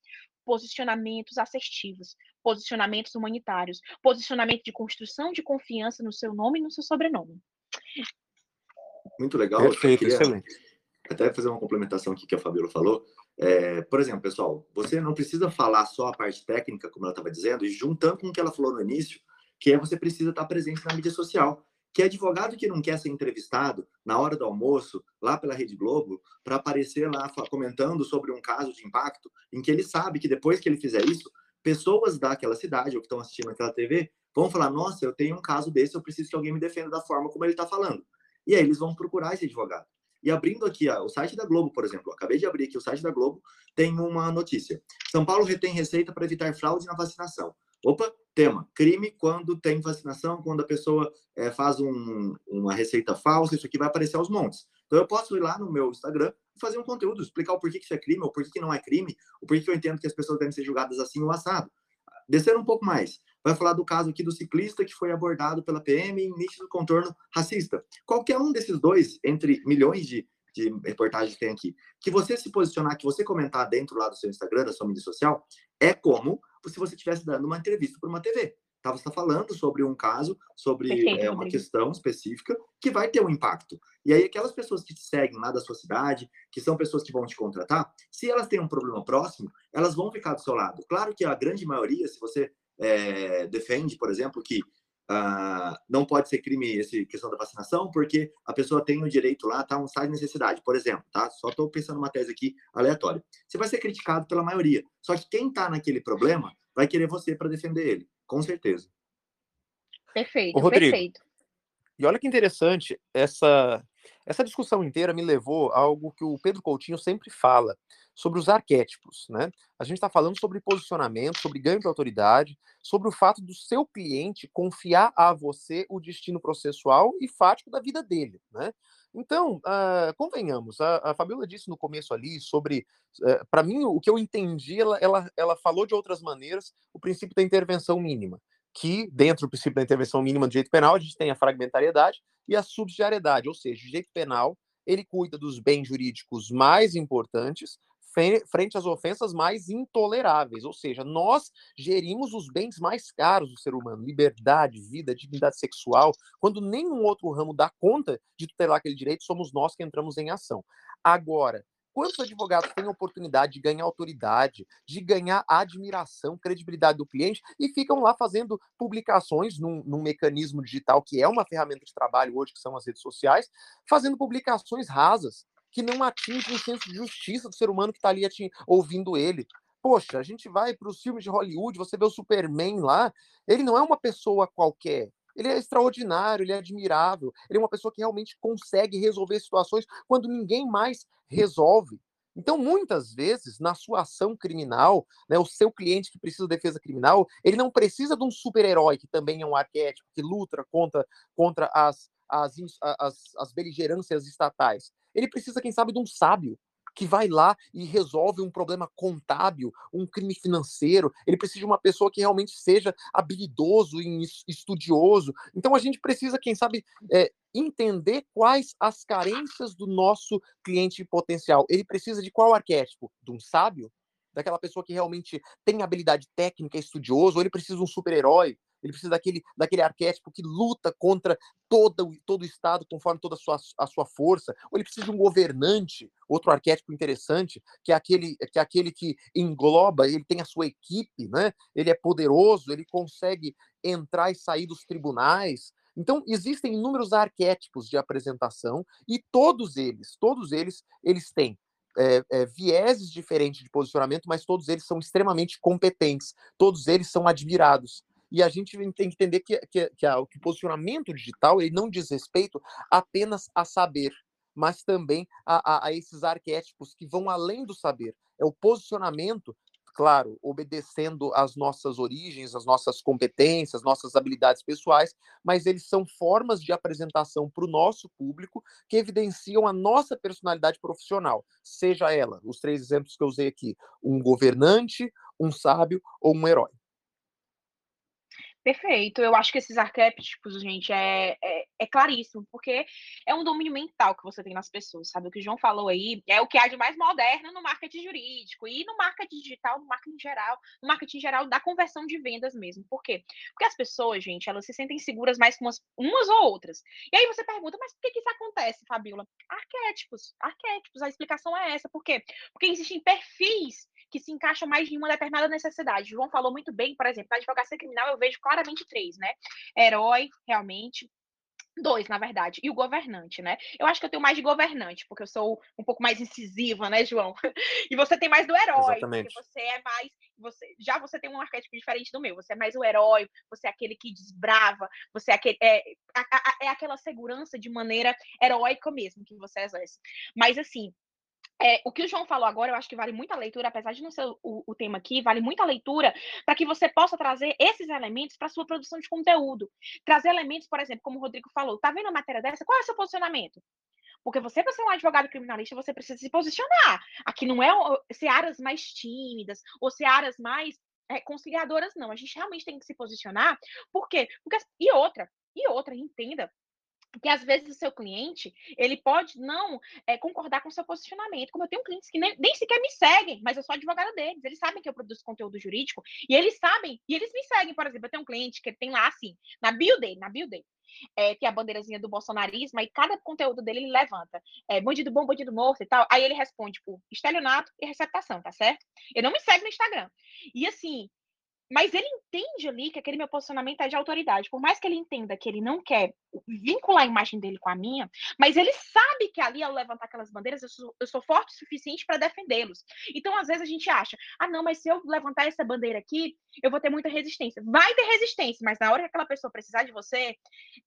Posicionamentos assertivos, posicionamentos humanitários, posicionamento de construção de confiança no seu nome e no seu sobrenome. Muito legal. Perfeito, queria... excelente até fazer uma complementação aqui que a Fabiola falou. É, por exemplo, pessoal, você não precisa falar só a parte técnica, como ela estava dizendo, e juntando com o que ela falou no início, que é você precisa estar presente na mídia social. Que advogado que não quer ser entrevistado na hora do almoço, lá pela Rede Globo, para aparecer lá comentando sobre um caso de impacto, em que ele sabe que depois que ele fizer isso, pessoas daquela cidade ou que estão assistindo aquela TV vão falar: Nossa, eu tenho um caso desse, eu preciso que alguém me defenda da forma como ele está falando. E aí eles vão procurar esse advogado. E abrindo aqui ó, o site da Globo, por exemplo, acabei de abrir aqui o site da Globo, tem uma notícia. São Paulo retém receita para evitar fraude na vacinação. Opa, tema: crime quando tem vacinação, quando a pessoa é, faz um, uma receita falsa, isso aqui vai aparecer aos montes. Então eu posso ir lá no meu Instagram e fazer um conteúdo, explicar o porquê que isso é crime, ou porquê que não é crime, o porquê que eu entendo que as pessoas devem ser julgadas assim ou assado. Descendo um pouco mais, vai falar do caso aqui do ciclista que foi abordado pela PM em nítido contorno racista. Qualquer um desses dois, entre milhões de, de reportagens que tem aqui, que você se posicionar, que você comentar dentro lá do seu Instagram, da sua mídia social, é como se você estivesse dando uma entrevista para uma TV. Tá? Você está falando sobre um caso, sobre Perfeito, é, uma questão específica que vai ter um impacto. E aí, aquelas pessoas que te seguem lá da sua cidade, que são pessoas que vão te contratar, se elas têm um problema próximo, elas vão ficar do seu lado. Claro que a grande maioria, se você é, defende, por exemplo, que uh, não pode ser crime esse questão da vacinação, porque a pessoa tem o direito lá, tá? Um estado de necessidade, por exemplo, tá? Só estou pensando uma tese aqui aleatória. Você vai ser criticado pela maioria. Só que quem está naquele problema vai querer você para defender ele, com certeza. Perfeito, Ô, Rodrigo, perfeito. E olha que interessante, essa, essa discussão inteira me levou a algo que o Pedro Coutinho sempre fala, sobre os arquétipos, né? A gente está falando sobre posicionamento, sobre ganho de autoridade, sobre o fato do seu cliente confiar a você o destino processual e fático da vida dele, né? Então, uh, convenhamos, a, a Fabiola disse no começo ali sobre, uh, eh, para mim, o que eu entendi, ela, ela, ela falou de outras maneiras o princípio da intervenção mínima, que dentro do princípio da intervenção mínima do direito penal, a gente tem a fragmentariedade e a subsidiariedade, ou seja, o direito penal ele cuida dos bens jurídicos mais importantes, frente às ofensas mais intoleráveis, ou seja, nós gerimos os bens mais caros do ser humano, liberdade, vida, dignidade sexual, quando nenhum outro ramo dá conta de tutelar aquele direito, somos nós que entramos em ação. Agora, quantos advogados têm a oportunidade de ganhar autoridade, de ganhar admiração, credibilidade do cliente e ficam lá fazendo publicações num, num, mecanismo digital que é uma ferramenta de trabalho hoje, que são as redes sociais, fazendo publicações rasas, que não atinge o senso de justiça do ser humano que está ali ouvindo ele. Poxa, a gente vai para os filmes de Hollywood, você vê o Superman lá, ele não é uma pessoa qualquer. Ele é extraordinário, ele é admirável, ele é uma pessoa que realmente consegue resolver situações quando ninguém mais resolve. Então, muitas vezes, na sua ação criminal, né, o seu cliente que precisa de defesa criminal, ele não precisa de um super-herói, que também é um arquétipo, que luta contra, contra as, as, as, as beligerâncias estatais. Ele precisa, quem sabe, de um sábio que vai lá e resolve um problema contábil, um crime financeiro. Ele precisa de uma pessoa que realmente seja habilidoso e estudioso. Então a gente precisa, quem sabe, é, entender quais as carências do nosso cliente potencial. Ele precisa de qual arquétipo? De um sábio? Daquela pessoa que realmente tem habilidade técnica, estudioso, ou ele precisa de um super-herói? Ele precisa daquele, daquele arquétipo que luta contra todo, todo o Estado conforme toda a sua, a sua força, ou ele precisa de um governante, outro arquétipo interessante, que é aquele que, é aquele que engloba, ele tem a sua equipe, né? ele é poderoso, ele consegue entrar e sair dos tribunais. Então, existem inúmeros arquétipos de apresentação e todos eles, todos eles, eles têm é, é, vieses diferentes de posicionamento, mas todos eles são extremamente competentes, todos eles são admirados. E a gente tem que entender que, que, que, a, que o posicionamento digital ele não diz respeito apenas a saber, mas também a, a, a esses arquétipos que vão além do saber. É o posicionamento claro, obedecendo às nossas origens, às nossas competências, nossas habilidades pessoais, mas eles são formas de apresentação para o nosso público que evidenciam a nossa personalidade profissional, seja ela, os três exemplos que eu usei aqui, um governante, um sábio ou um herói. Perfeito. Eu acho que esses arquétipos, gente, é, é, é, claríssimo, porque é um domínio mental que você tem nas pessoas, sabe? O que o João falou aí é o que há de mais moderno no marketing jurídico e no marketing digital, no marketing geral, no marketing geral da conversão de vendas mesmo. Por quê? Porque as pessoas, gente, elas se sentem seguras mais com umas, umas ou outras. E aí você pergunta, mas por que, que isso acontece, Fabiola? Arquétipos, arquétipos, a explicação é essa. Por quê? Porque existem perfis que se encaixam mais em uma determinada necessidade. O João falou muito bem, por exemplo, na advocacia criminal eu vejo claramente três, né? Herói, realmente, Dois, na verdade, e o governante, né? Eu acho que eu tenho mais de governante, porque eu sou um pouco mais incisiva, né, João? <laughs> E você tem mais do herói, Exatamente. porque você é mais. Você, já você tem um arquétipo diferente do meu. Você é mais o herói, você é aquele que desbrava, você é, aquele, é, é aquela segurança de maneira heróica mesmo que você exerce. Mas assim, é, o que o João falou agora, eu acho que vale muita leitura, apesar de não ser o, o tema aqui, vale muita leitura para que você possa trazer esses elementos para sua produção de conteúdo. Trazer elementos, por exemplo, como o Rodrigo falou, tá vendo a matéria dessa? Qual é o seu posicionamento? Porque você, para ser um advogado criminalista, você precisa se posicionar. Aqui não é áreas mais tímidas ou áreas mais é, conciliadoras, não. A gente realmente tem que se posicionar. Por quê? Porque, e outra, e outra, entenda que às vezes o seu cliente ele pode não é, concordar com o seu posicionamento. Como eu tenho clientes que nem, nem, sequer me seguem, mas eu sou advogada deles. Eles sabem que eu produzo conteúdo jurídico e eles sabem e eles me seguem. Por exemplo, eu tenho um cliente que tem lá assim, na bio dele, na bio dele. É, tem a bandeirazinha do bolsonarismo, e cada conteúdo dele ele levanta. É, bandido bom, bandido morto e tal. Aí ele responde, tipo, estelionato e receptação, tá certo? Ele não me segue no Instagram. E assim, mas ele entende ali que aquele meu posicionamento é de autoridade. Por mais que ele entenda que ele não quer vincular a imagem dele com a minha, mas ele sabe que ali, ao levantar aquelas bandeiras, eu sou, eu sou forte o suficiente para defendê-los. Então, às vezes, a gente acha, ah, não, mas se eu levantar essa bandeira aqui, eu vou ter muita resistência. Vai ter resistência, mas na hora que aquela pessoa precisar de você,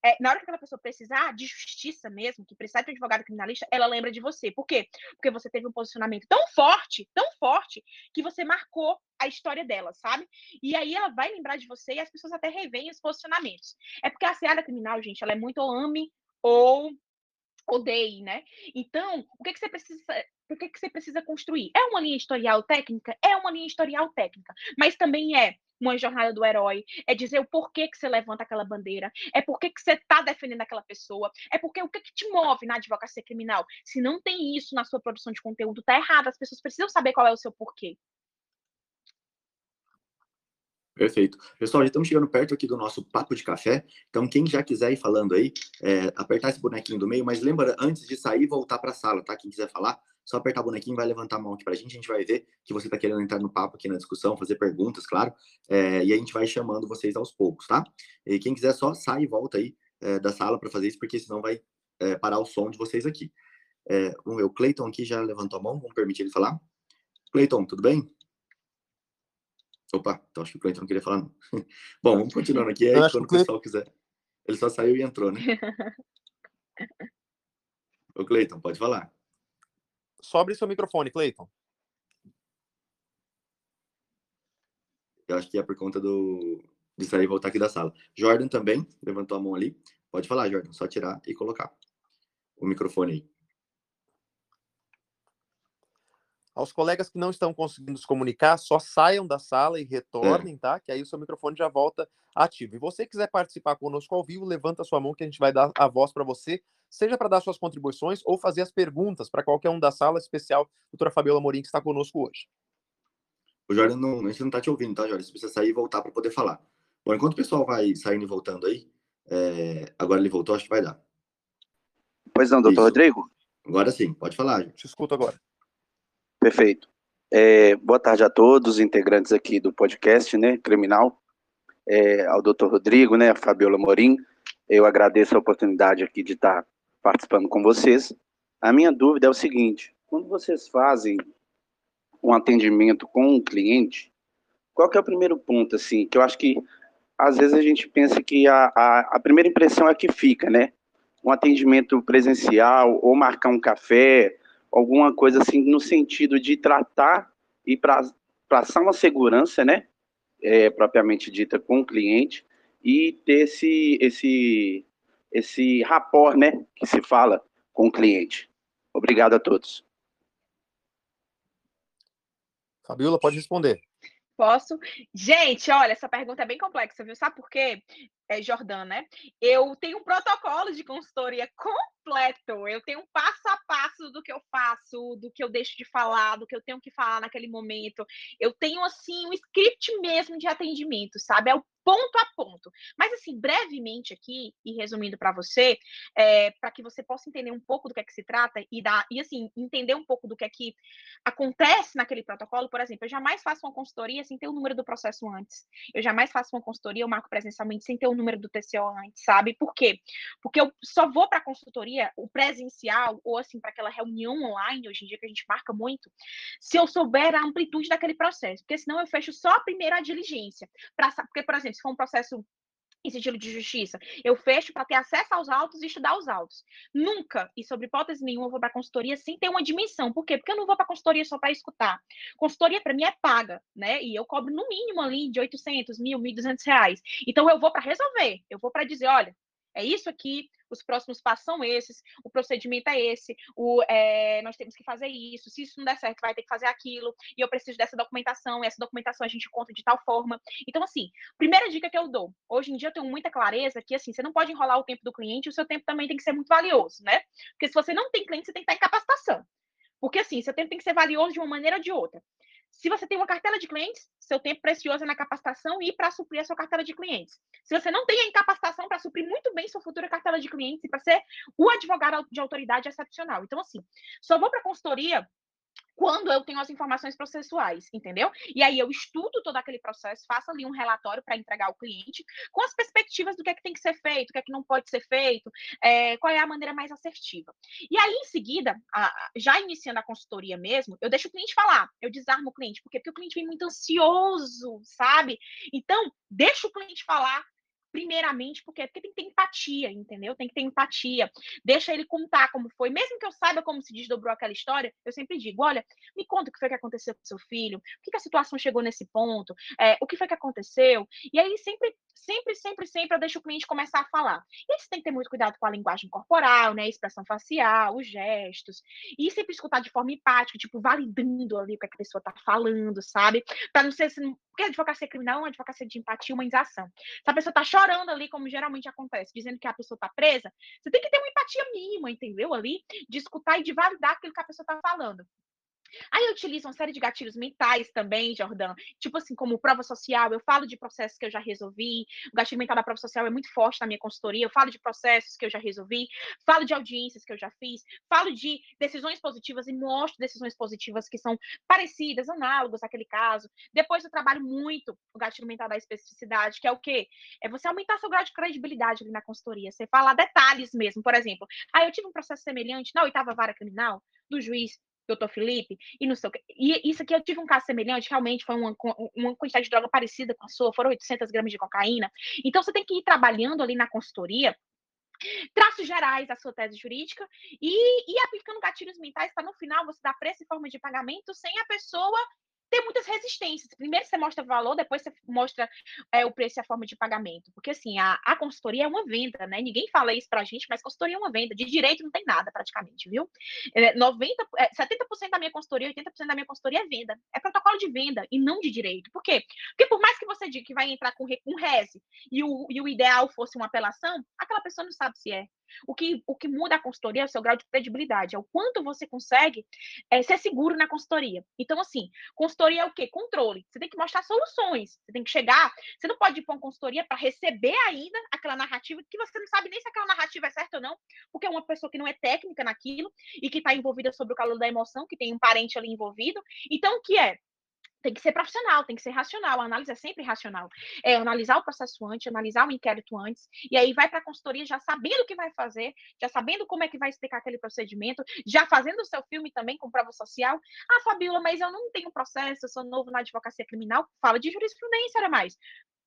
é, na hora que aquela pessoa precisar de justiça mesmo, que precisar de um advogado criminalista, ela lembra de você. Por quê? Porque você teve um posicionamento tão forte, tão forte, que você marcou a história dela, sabe? E aí ela vai lembrar de você e as pessoas até revêem os posicionamentos. É porque a seara criminal, gente, ela é muito ame ou odeie, né? Então, o que, que você precisa, o que, que você precisa construir? É uma linha historial técnica? É uma linha historial técnica, mas também é uma jornada do herói, é dizer o porquê que você levanta aquela bandeira, é porquê que você está defendendo aquela pessoa, é porque o que, que te move na advocacia criminal. Se não tem isso na sua produção de conteúdo, tá errado. As pessoas precisam saber qual é o seu porquê. Perfeito. Pessoal, já estamos chegando perto aqui do nosso papo de café. Então, quem já quiser ir falando aí, é, apertar esse bonequinho do meio, mas lembra, antes de sair, voltar para a sala, tá? Quem quiser falar, só apertar o bonequinho, vai levantar a mão aqui para a gente, a gente vai ver que você está querendo entrar no papo aqui na discussão, fazer perguntas, claro, é, e a gente vai chamando vocês aos poucos, tá? E quem quiser só sai e volta aí é, da sala para fazer isso, porque senão vai é, parar o som de vocês aqui. É, vamos ver, o Cleiton aqui já levantou a mão, vamos permitir ele falar? Cleiton, tudo bem? Opa, então acho que o Cleiton não queria falar, não. <laughs> Bom, vamos continuando aqui, aí quando o pessoal quiser. Ele só saiu e entrou, né? <laughs> Ô, Cleiton, pode falar. Sobre seu microfone, Cleiton. Eu acho que é por conta do de sair e voltar aqui da sala. Jordan também levantou a mão ali. Pode falar, Jordan, só tirar e colocar o microfone aí. Aos colegas que não estão conseguindo se comunicar, só saiam da sala e retornem, é. tá? Que aí o seu microfone já volta ativo. E você quiser participar conosco ao vivo, levanta a sua mão que a gente vai dar a voz para você, seja para dar suas contribuições ou fazer as perguntas para qualquer um da sala, especial doutora Fabiola Morim, que está conosco hoje. O Jordan, não, a gente não está te ouvindo, tá, Jordan? Você precisa sair e voltar para poder falar. Bom, enquanto o pessoal vai saindo e voltando aí, é... agora ele voltou, acho que vai dar. Pois não, doutor Isso. Rodrigo? Agora sim, pode falar. Gente. Te escuto agora. Perfeito. É, boa tarde a todos, integrantes aqui do podcast, né, criminal, é, ao doutor Rodrigo, né, a Fabiola Morim. Eu agradeço a oportunidade aqui de estar participando com vocês. A minha dúvida é o seguinte: quando vocês fazem um atendimento com um cliente, qual que é o primeiro ponto, assim, que eu acho que às vezes a gente pensa que a, a, a primeira impressão é que fica, né? Um atendimento presencial ou marcar um café, alguma coisa assim no sentido de tratar e pra, passar uma segurança, né, é, propriamente dita com o cliente e ter esse esse esse rapport, né, que se fala com o cliente. Obrigado a todos. Fabiola, pode responder. Posso? Gente, olha, essa pergunta é bem complexa, viu? Sabe por quê? É, Jordan, né? Eu tenho um protocolo de consultoria completo. Eu tenho um passo a passo do que eu faço, do que eu deixo de falar, do que eu tenho que falar naquele momento. Eu tenho, assim, um script mesmo de atendimento, sabe? É o ponto a ponto. Mas, assim, brevemente aqui, e resumindo para você, é, para que você possa entender um pouco do que é que se trata e, dar, e, assim, entender um pouco do que é que acontece naquele protocolo, por exemplo, eu jamais faço uma consultoria sem ter o número do processo antes. Eu jamais faço uma consultoria, eu marco presencialmente sem ter o número do TCO antes, sabe? Por quê? Porque eu só vou para a consultoria, o presencial, ou, assim, para aquela reunião online, hoje em dia que a gente marca muito, se eu souber a amplitude daquele processo. Porque senão eu fecho só a primeira diligência. Pra, porque, por exemplo, se for um processo sigilo de justiça, eu fecho para ter acesso aos autos e estudar os autos. Nunca, e sobre hipótese nenhuma, eu vou para consultoria sem ter uma dimensão. Por quê? Porque eu não vou para consultoria só para escutar. Consultoria, para mim, é paga, né? E eu cobro no mínimo ali de 800, mil, 1.200 reais. Então, eu vou para resolver. Eu vou para dizer, olha, é isso aqui, os próximos passos são esses, o procedimento é esse, o, é, nós temos que fazer isso, se isso não der certo, vai ter que fazer aquilo, e eu preciso dessa documentação, e essa documentação a gente conta de tal forma. Então, assim, primeira dica que eu dou, hoje em dia eu tenho muita clareza que, assim, você não pode enrolar o tempo do cliente, o seu tempo também tem que ser muito valioso, né? Porque se você não tem cliente, você tem que estar em capacitação. Porque, assim, seu tempo tem que ser valioso de uma maneira ou de outra. Se você tem uma cartela de clientes, seu tempo precioso é na capacitação e para suprir a sua cartela de clientes. Se você não tem a capacitação para suprir muito bem sua futura cartela de clientes e para ser o advogado de autoridade excepcional. Então, assim, só vou para consultoria quando eu tenho as informações processuais, entendeu? E aí eu estudo todo aquele processo, faço ali um relatório para entregar ao cliente com as perspectivas do que é que tem que ser feito, o que é que não pode ser feito, é, qual é a maneira mais assertiva. E aí, em seguida, a, já iniciando a consultoria mesmo, eu deixo o cliente falar, eu desarmo o cliente, porque, porque o cliente vem muito ansioso, sabe? Então, deixa o cliente falar, primeiramente, porque, porque tem que ter empatia, entendeu? Tem que ter empatia. Deixa ele contar como foi. Mesmo que eu saiba como se desdobrou aquela história, eu sempre digo: olha, me conta o que foi que aconteceu com seu filho, o que, que a situação chegou nesse ponto, é, o que foi que aconteceu. E aí, sempre, sempre, sempre, sempre eu deixo o cliente começar a falar. E aí você tem que ter muito cuidado com a linguagem corporal, né? A expressão facial, os gestos. E sempre escutar de forma empática, tipo, validando ali o que a pessoa tá falando, sabe? Para não ser assim, porque advocacia criminal é uma advocacia de empatia, humanização. Se a pessoa tá chorando ali, como geralmente acontece, dizendo que a pessoa tá presa, você tem que ter uma empatia mínima, entendeu? Ali, de escutar e de validar aquilo que a pessoa tá falando. Aí eu utilizo uma série de gatilhos mentais também, Jordão. Tipo assim, como prova social, eu falo de processos que eu já resolvi. O gatilho mental da prova social é muito forte na minha consultoria. Eu falo de processos que eu já resolvi, falo de audiências que eu já fiz, falo de decisões positivas e mostro decisões positivas que são parecidas, análogas àquele caso. Depois eu trabalho muito o gatilho mental da especificidade, que é o quê? É você aumentar seu grau de credibilidade ali na consultoria. Você falar detalhes mesmo. Por exemplo, ah, eu tive um processo semelhante na oitava vara criminal do juiz doutor Felipe, e não sei o que. E isso aqui eu tive um caso semelhante, realmente foi uma, uma quantidade de droga parecida com a sua, foram 800 gramas de cocaína. Então você tem que ir trabalhando ali na consultoria traços gerais da sua tese jurídica e, e aplicando gatilhos mentais para no final você dar preço e forma de pagamento sem a pessoa ter muitas resistências. Primeiro você mostra valor, depois você mostra é, o preço e a forma de pagamento. Porque, assim, a, a consultoria é uma venda, né? Ninguém fala isso pra gente, mas consultoria é uma venda. De direito não tem nada, praticamente, viu? É, 90, é, 70% da minha consultoria, 80% da minha consultoria é venda. É protocolo de venda e não de direito. Por quê? Porque por mais que você diga que vai entrar com um reze e o, e o ideal fosse uma apelação, aquela pessoa não sabe se é. O que, o que muda a consultoria é o seu grau de credibilidade, é o quanto você consegue é, ser seguro na consultoria. Então, assim, consultoria é o quê? Controle. Você tem que mostrar soluções. Você tem que chegar. Você não pode ir para uma consultoria para receber ainda aquela narrativa que você não sabe nem se aquela narrativa é certa ou não, porque é uma pessoa que não é técnica naquilo e que está envolvida sobre o calor da emoção, que tem um parente ali envolvido. Então, o que é? Tem que ser profissional, tem que ser racional. A análise é sempre racional. É analisar o processo antes, analisar o inquérito antes, e aí vai para a consultoria já sabendo o que vai fazer, já sabendo como é que vai explicar aquele procedimento, já fazendo o seu filme também com prova social. Ah, Fabiola, mas eu não tenho processo, eu sou novo na advocacia criminal. Fala de jurisprudência, era mais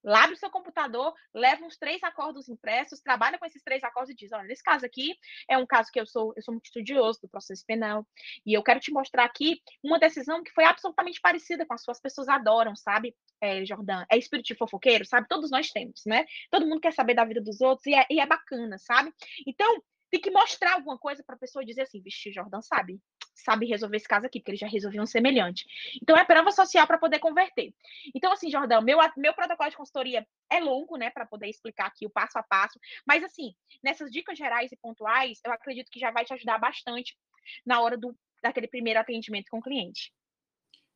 abre o seu computador, leva uns três acordos impressos, trabalha com esses três acordos e diz: olha, nesse caso aqui é um caso que eu sou, eu sou muito estudioso do processo penal, e eu quero te mostrar aqui uma decisão que foi absolutamente parecida com as suas pessoas adoram, sabe, é, Jordan? É espírito de fofoqueiro, sabe? Todos nós temos, né? Todo mundo quer saber da vida dos outros e é, e é bacana, sabe? Então, tem que mostrar alguma coisa para a pessoa dizer assim, vixe, Jordan sabe, sabe resolver esse caso aqui, porque ele já resolveu um semelhante. Então é prova social para poder converter. Então assim, Jordan, meu meu protocolo de consultoria é longo, né, para poder explicar aqui o passo a passo, mas assim, nessas dicas gerais e pontuais, eu acredito que já vai te ajudar bastante na hora do daquele primeiro atendimento com o cliente.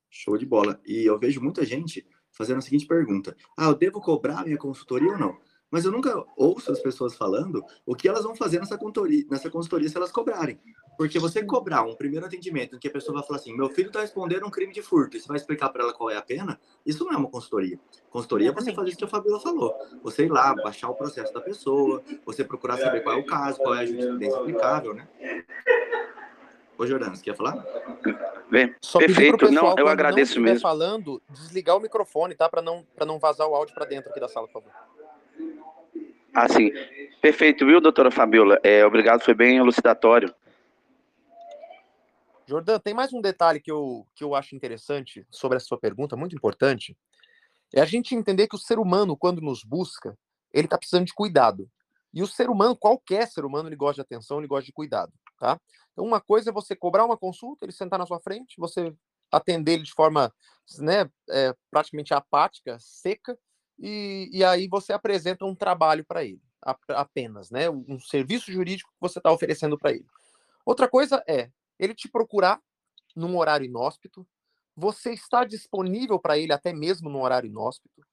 Show de bola. E eu vejo muita gente fazendo a seguinte pergunta: "Ah, eu devo cobrar minha consultoria ou não?" Mas eu nunca ouço as pessoas falando o que elas vão fazer nessa consultoria, nessa consultoria se elas cobrarem. Porque você cobrar um primeiro atendimento em que a pessoa vai falar assim, meu filho está respondendo um crime de furto, e você vai explicar para ela qual é a pena, isso não é uma consultoria. Consultoria é você fazer isso que a Fabiola falou. Você ir lá, baixar o processo da pessoa, você procurar saber qual é o caso, qual é a jurisprudência aplicável, né? Ô, Jordano, você quer falar? Bem, Só perfeito. Pessoal, não, eu agradeço não mesmo. falando, desligar o microfone, tá? Para não, não vazar o áudio para dentro aqui da sala, por favor. Ah, sim. Perfeito, viu, doutora Fabiola? É, obrigado, foi bem elucidatório. Jordan, tem mais um detalhe que eu, que eu acho interessante sobre a sua pergunta, muito importante. É a gente entender que o ser humano, quando nos busca, ele está precisando de cuidado. E o ser humano, qualquer ser humano, ele gosta de atenção, ele gosta de cuidado, tá? Então, uma coisa é você cobrar uma consulta, ele sentar na sua frente, você atender ele de forma né, é, praticamente apática, seca, e, e aí você apresenta um trabalho para ele, apenas, né? Um serviço jurídico que você está oferecendo para ele. Outra coisa é ele te procurar num horário inóspito, você está disponível para ele até mesmo num horário inóspito,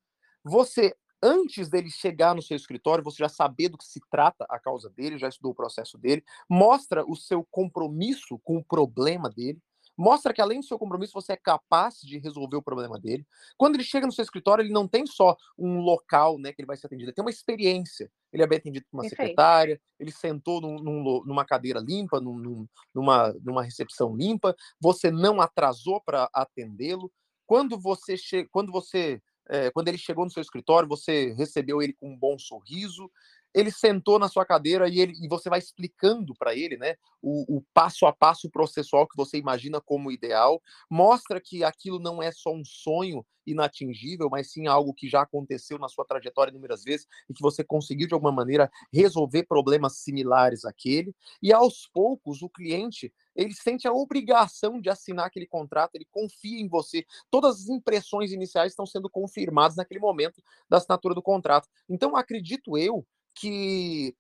você antes dele chegar no seu escritório, você já saber do que se trata a causa dele, já estudou o processo dele, mostra o seu compromisso com o problema dele, mostra que além do seu compromisso, você é capaz de resolver o problema dele. Quando ele chega no seu escritório, ele não tem só um local né, que ele vai ser atendido, ele tem uma experiência. Ele é bem atendido por uma Perfeito. secretária, ele sentou num, num, numa cadeira limpa, num, numa, numa recepção limpa, você não atrasou para atendê-lo. Quando você che... quando você é, quando ele chegou no seu escritório, você recebeu ele com um bom sorriso, ele sentou na sua cadeira e, ele, e você vai explicando para ele né, o, o, passo a passo processual que você imagina como ideal, mostra que aquilo não é só um sonho inatingível, mas sim algo que já aconteceu na sua trajetória inúmeras vezes e que você conseguiu de alguma maneira resolver problemas similares àquele. E aos poucos o cliente ele sente a obrigação de assinar aquele contrato, ele confia em você. Todas as impressões iniciais estão sendo confirmadas naquele momento da assinatura do contrato. Então, acredito eu que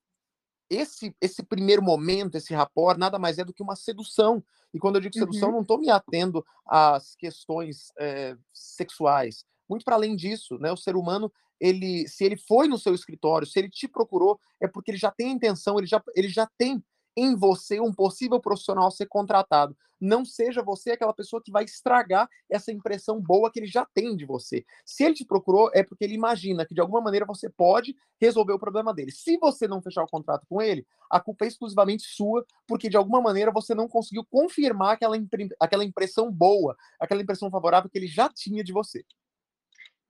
esse, esse primeiro momento, esse rapport, nada mais é do que uma sedução. E quando eu digo sedução, uhum. não estou me atendo às questões é, sexuais. Muito para além disso, né? O ser humano, ele, se ele foi no seu escritório, se ele te procurou, é porque ele já tem a intenção, ele já, ele já tem em você um possível profissional ser contratado. Não seja você aquela pessoa que vai estragar essa impressão boa que ele já tem de você. Se ele te procurou, é porque ele imagina que de alguma maneira você pode resolver o problema dele. Se você não fechar o contrato com ele, a culpa é exclusivamente sua, porque de alguma maneira você não conseguiu confirmar aquela, aquela impressão boa, aquela impressão favorável que ele já tinha de você.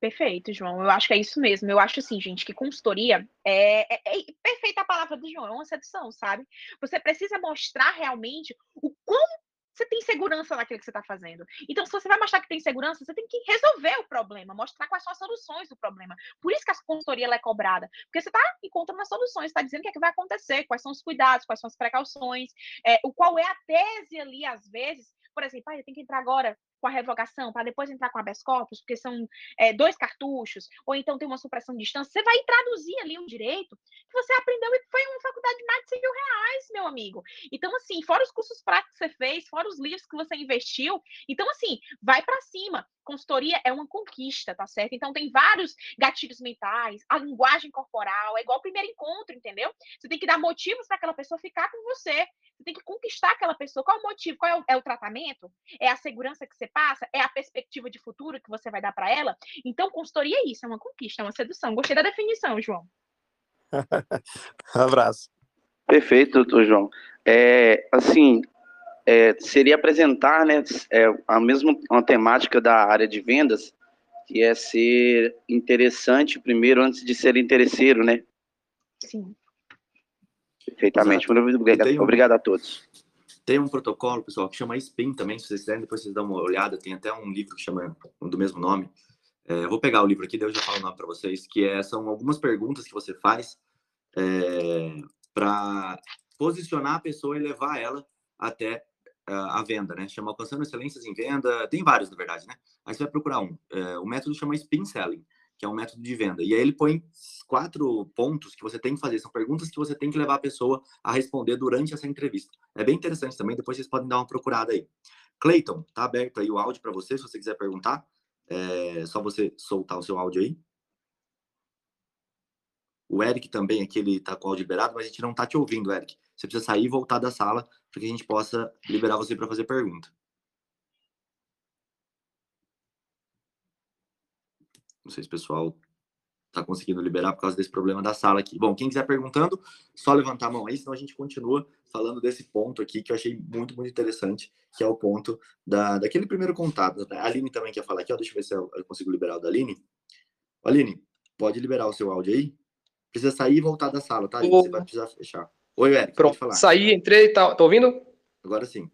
Perfeito, João. Eu acho que é isso mesmo. Eu acho assim, gente, que consultoria é, é, é, perfeita a palavra do João, é uma sedução, sabe? Você precisa mostrar realmente o quão você tem segurança naquilo que você está fazendo. Então, se você vai mostrar que tem segurança, você tem que resolver o problema, mostrar quais são as soluções do problema. Por isso que a consultoria é cobrada, porque você está encontrando as soluções, está dizendo o que, é que vai acontecer, quais são os cuidados, quais são as precauções, é, o qual é a tese ali, às vezes. Por exemplo, ah, eu tenho que entrar agora com a revogação, para depois entrar com habeas corpus, porque são é, dois cartuchos, ou então tem uma supressão de distância, você vai traduzir ali um direito que você aprendeu e foi uma faculdade de mais de 100 mil reais, meu amigo. Então, assim, fora os cursos práticos que você fez, fora os livros que você investiu, então, assim, vai para cima. Consultoria é uma conquista, tá certo? Então, tem vários gatilhos mentais, a linguagem corporal, é igual o primeiro encontro, entendeu? Você tem que dar motivos para aquela pessoa ficar com você. Você tem que conquistar aquela pessoa. Qual é o motivo? Qual é o, é o tratamento? É a segurança que você passa? É a perspectiva de futuro que você vai dar para ela? Então, consultoria é isso, é uma conquista, é uma sedução. Gostei da definição, João. <laughs> Abraço. Perfeito, doutor João. É, assim, é, seria apresentar né, é, a mesma uma temática da área de vendas, que é ser interessante primeiro antes de ser interesseiro, né? Sim. Perfeitamente. Muito obrigado, um, obrigado a todos. Tem um protocolo, pessoal, que chama SPIN também, se vocês quiserem, depois vocês dão uma olhada. Tem até um livro que chama do mesmo nome. É, eu vou pegar o livro aqui, daí eu já falo o nome para vocês, que é, são algumas perguntas que você faz é, para posicionar a pessoa e levar ela até a venda, né? Chama Alcançando Excelências em Venda. Tem vários, na verdade, né? Aí você vai procurar um. É, o método chama Spin Selling que é um método de venda. E aí ele põe quatro pontos que você tem que fazer, são perguntas que você tem que levar a pessoa a responder durante essa entrevista. É bem interessante também, depois vocês podem dar uma procurada aí. Cleiton, tá aberto aí o áudio para você, se você quiser perguntar. É só você soltar o seu áudio aí. O Eric também aqui, ele tá com o áudio liberado, mas a gente não tá te ouvindo, Eric. Você precisa sair e voltar da sala para que a gente possa liberar você para fazer pergunta. Não sei se o pessoal está conseguindo liberar por causa desse problema da sala aqui. Bom, quem quiser perguntando, só levantar a mão aí, senão a gente continua falando desse ponto aqui que eu achei muito, muito interessante, que é o ponto da, daquele primeiro contato. A Aline também quer falar aqui, ó, deixa eu ver se eu, eu consigo liberar o da Aline. Aline, pode liberar o seu áudio aí? Precisa sair e voltar da sala, tá? Você vai precisar fechar. Oi, Eric, Pronto, falar. Saí, entrei, tá, tá ouvindo? Agora sim.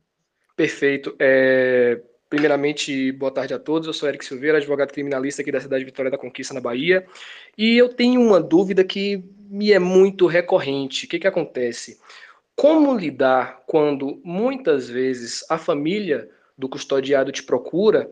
Perfeito. É, Primeiramente, boa tarde a todos. Eu sou Eric Silveira, advogado criminalista aqui da cidade de Vitória da Conquista, na Bahia. E eu tenho uma dúvida que me é muito recorrente. O que, que acontece? Como lidar quando muitas vezes a família do custodiado te procura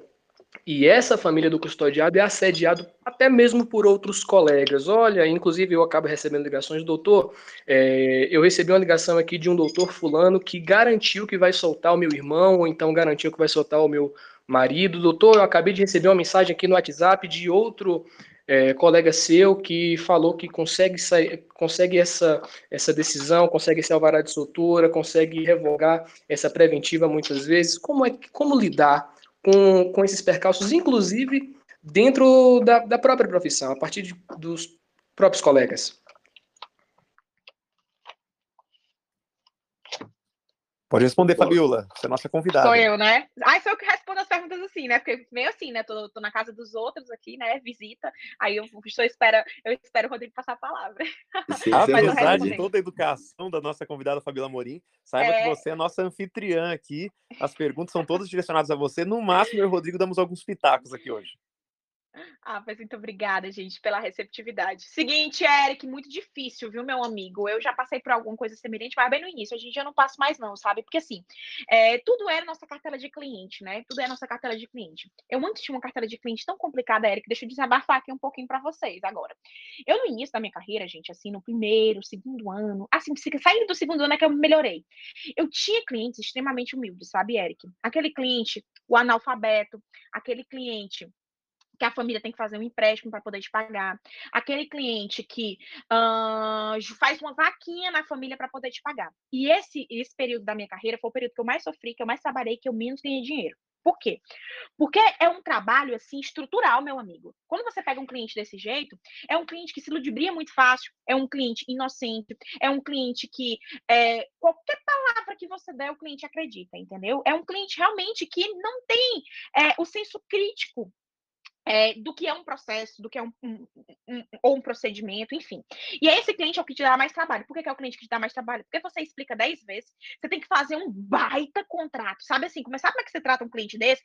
e essa família do custodiado é assediado até mesmo por outros colegas. Olha, inclusive eu acabo recebendo ligações, doutor. É, eu recebi uma ligação aqui de um doutor fulano que garantiu que vai soltar o meu irmão, ou então garantiu que vai soltar o meu marido. Doutor, eu acabei de receber uma mensagem aqui no WhatsApp de outro é, colega seu que falou que consegue, sair, consegue essa, essa decisão, consegue esse alvará de soltura, consegue revogar essa preventiva muitas vezes. Como, é, como lidar com, com esses percalços, inclusive dentro da, da própria profissão, a partir de, dos próprios colegas? Pode responder, Fabiola. Você é nossa convidada. Sou eu, né? Ah, sou eu que respondo as perguntas assim, né? Porque meio assim, né? Tô, tô na casa dos outros aqui, né? Visita. Aí eu estou espera, eu espero o Rodrigo passar a palavra. <laughs> Sim, Apesar de toda a educação da nossa convidada Fabiola Morim, saiba é... que você é nossa anfitriã aqui. As perguntas são todas direcionadas a você. No máximo, eu e o Rodrigo damos alguns pitacos aqui hoje. Ah, mas muito obrigada, gente, pela receptividade. Seguinte, Eric, muito difícil, viu, meu amigo? Eu já passei por alguma coisa semelhante, mas bem no início. Em dia eu não passo mais, não, sabe? Porque assim, é, tudo é nossa cartela de cliente, né? Tudo é nossa cartela de cliente. Eu antes tinha uma cartela de cliente tão complicada, Eric, deixa eu desabafar aqui um pouquinho para vocês agora. Eu, no início da minha carreira, gente, assim, no primeiro, segundo ano, assim, saindo do segundo ano é que eu melhorei. Eu tinha clientes extremamente humildes, sabe, Eric? Aquele cliente, o analfabeto, aquele cliente que a família tem que fazer um empréstimo para poder te pagar, aquele cliente que uh, faz uma vaquinha na família para poder te pagar. E esse, esse período da minha carreira foi o período que eu mais sofri, que eu mais trabalhei, que eu menos ganhei dinheiro. Por quê? Porque é um trabalho assim estrutural, meu amigo. Quando você pega um cliente desse jeito, é um cliente que se ludibria muito fácil, é um cliente inocente, é um cliente que é, qualquer palavra que você der, o cliente acredita, entendeu? É um cliente realmente que não tem é, o senso crítico é, do que é um processo, do que é um, um, um, ou um procedimento, enfim. E esse cliente é o que te dá mais trabalho. Por que, é o cliente que te dá mais trabalho? Porque você explica 10 vezes, você tem que fazer um baita contrato, sabe assim? Começar como é que você trata um cliente desse?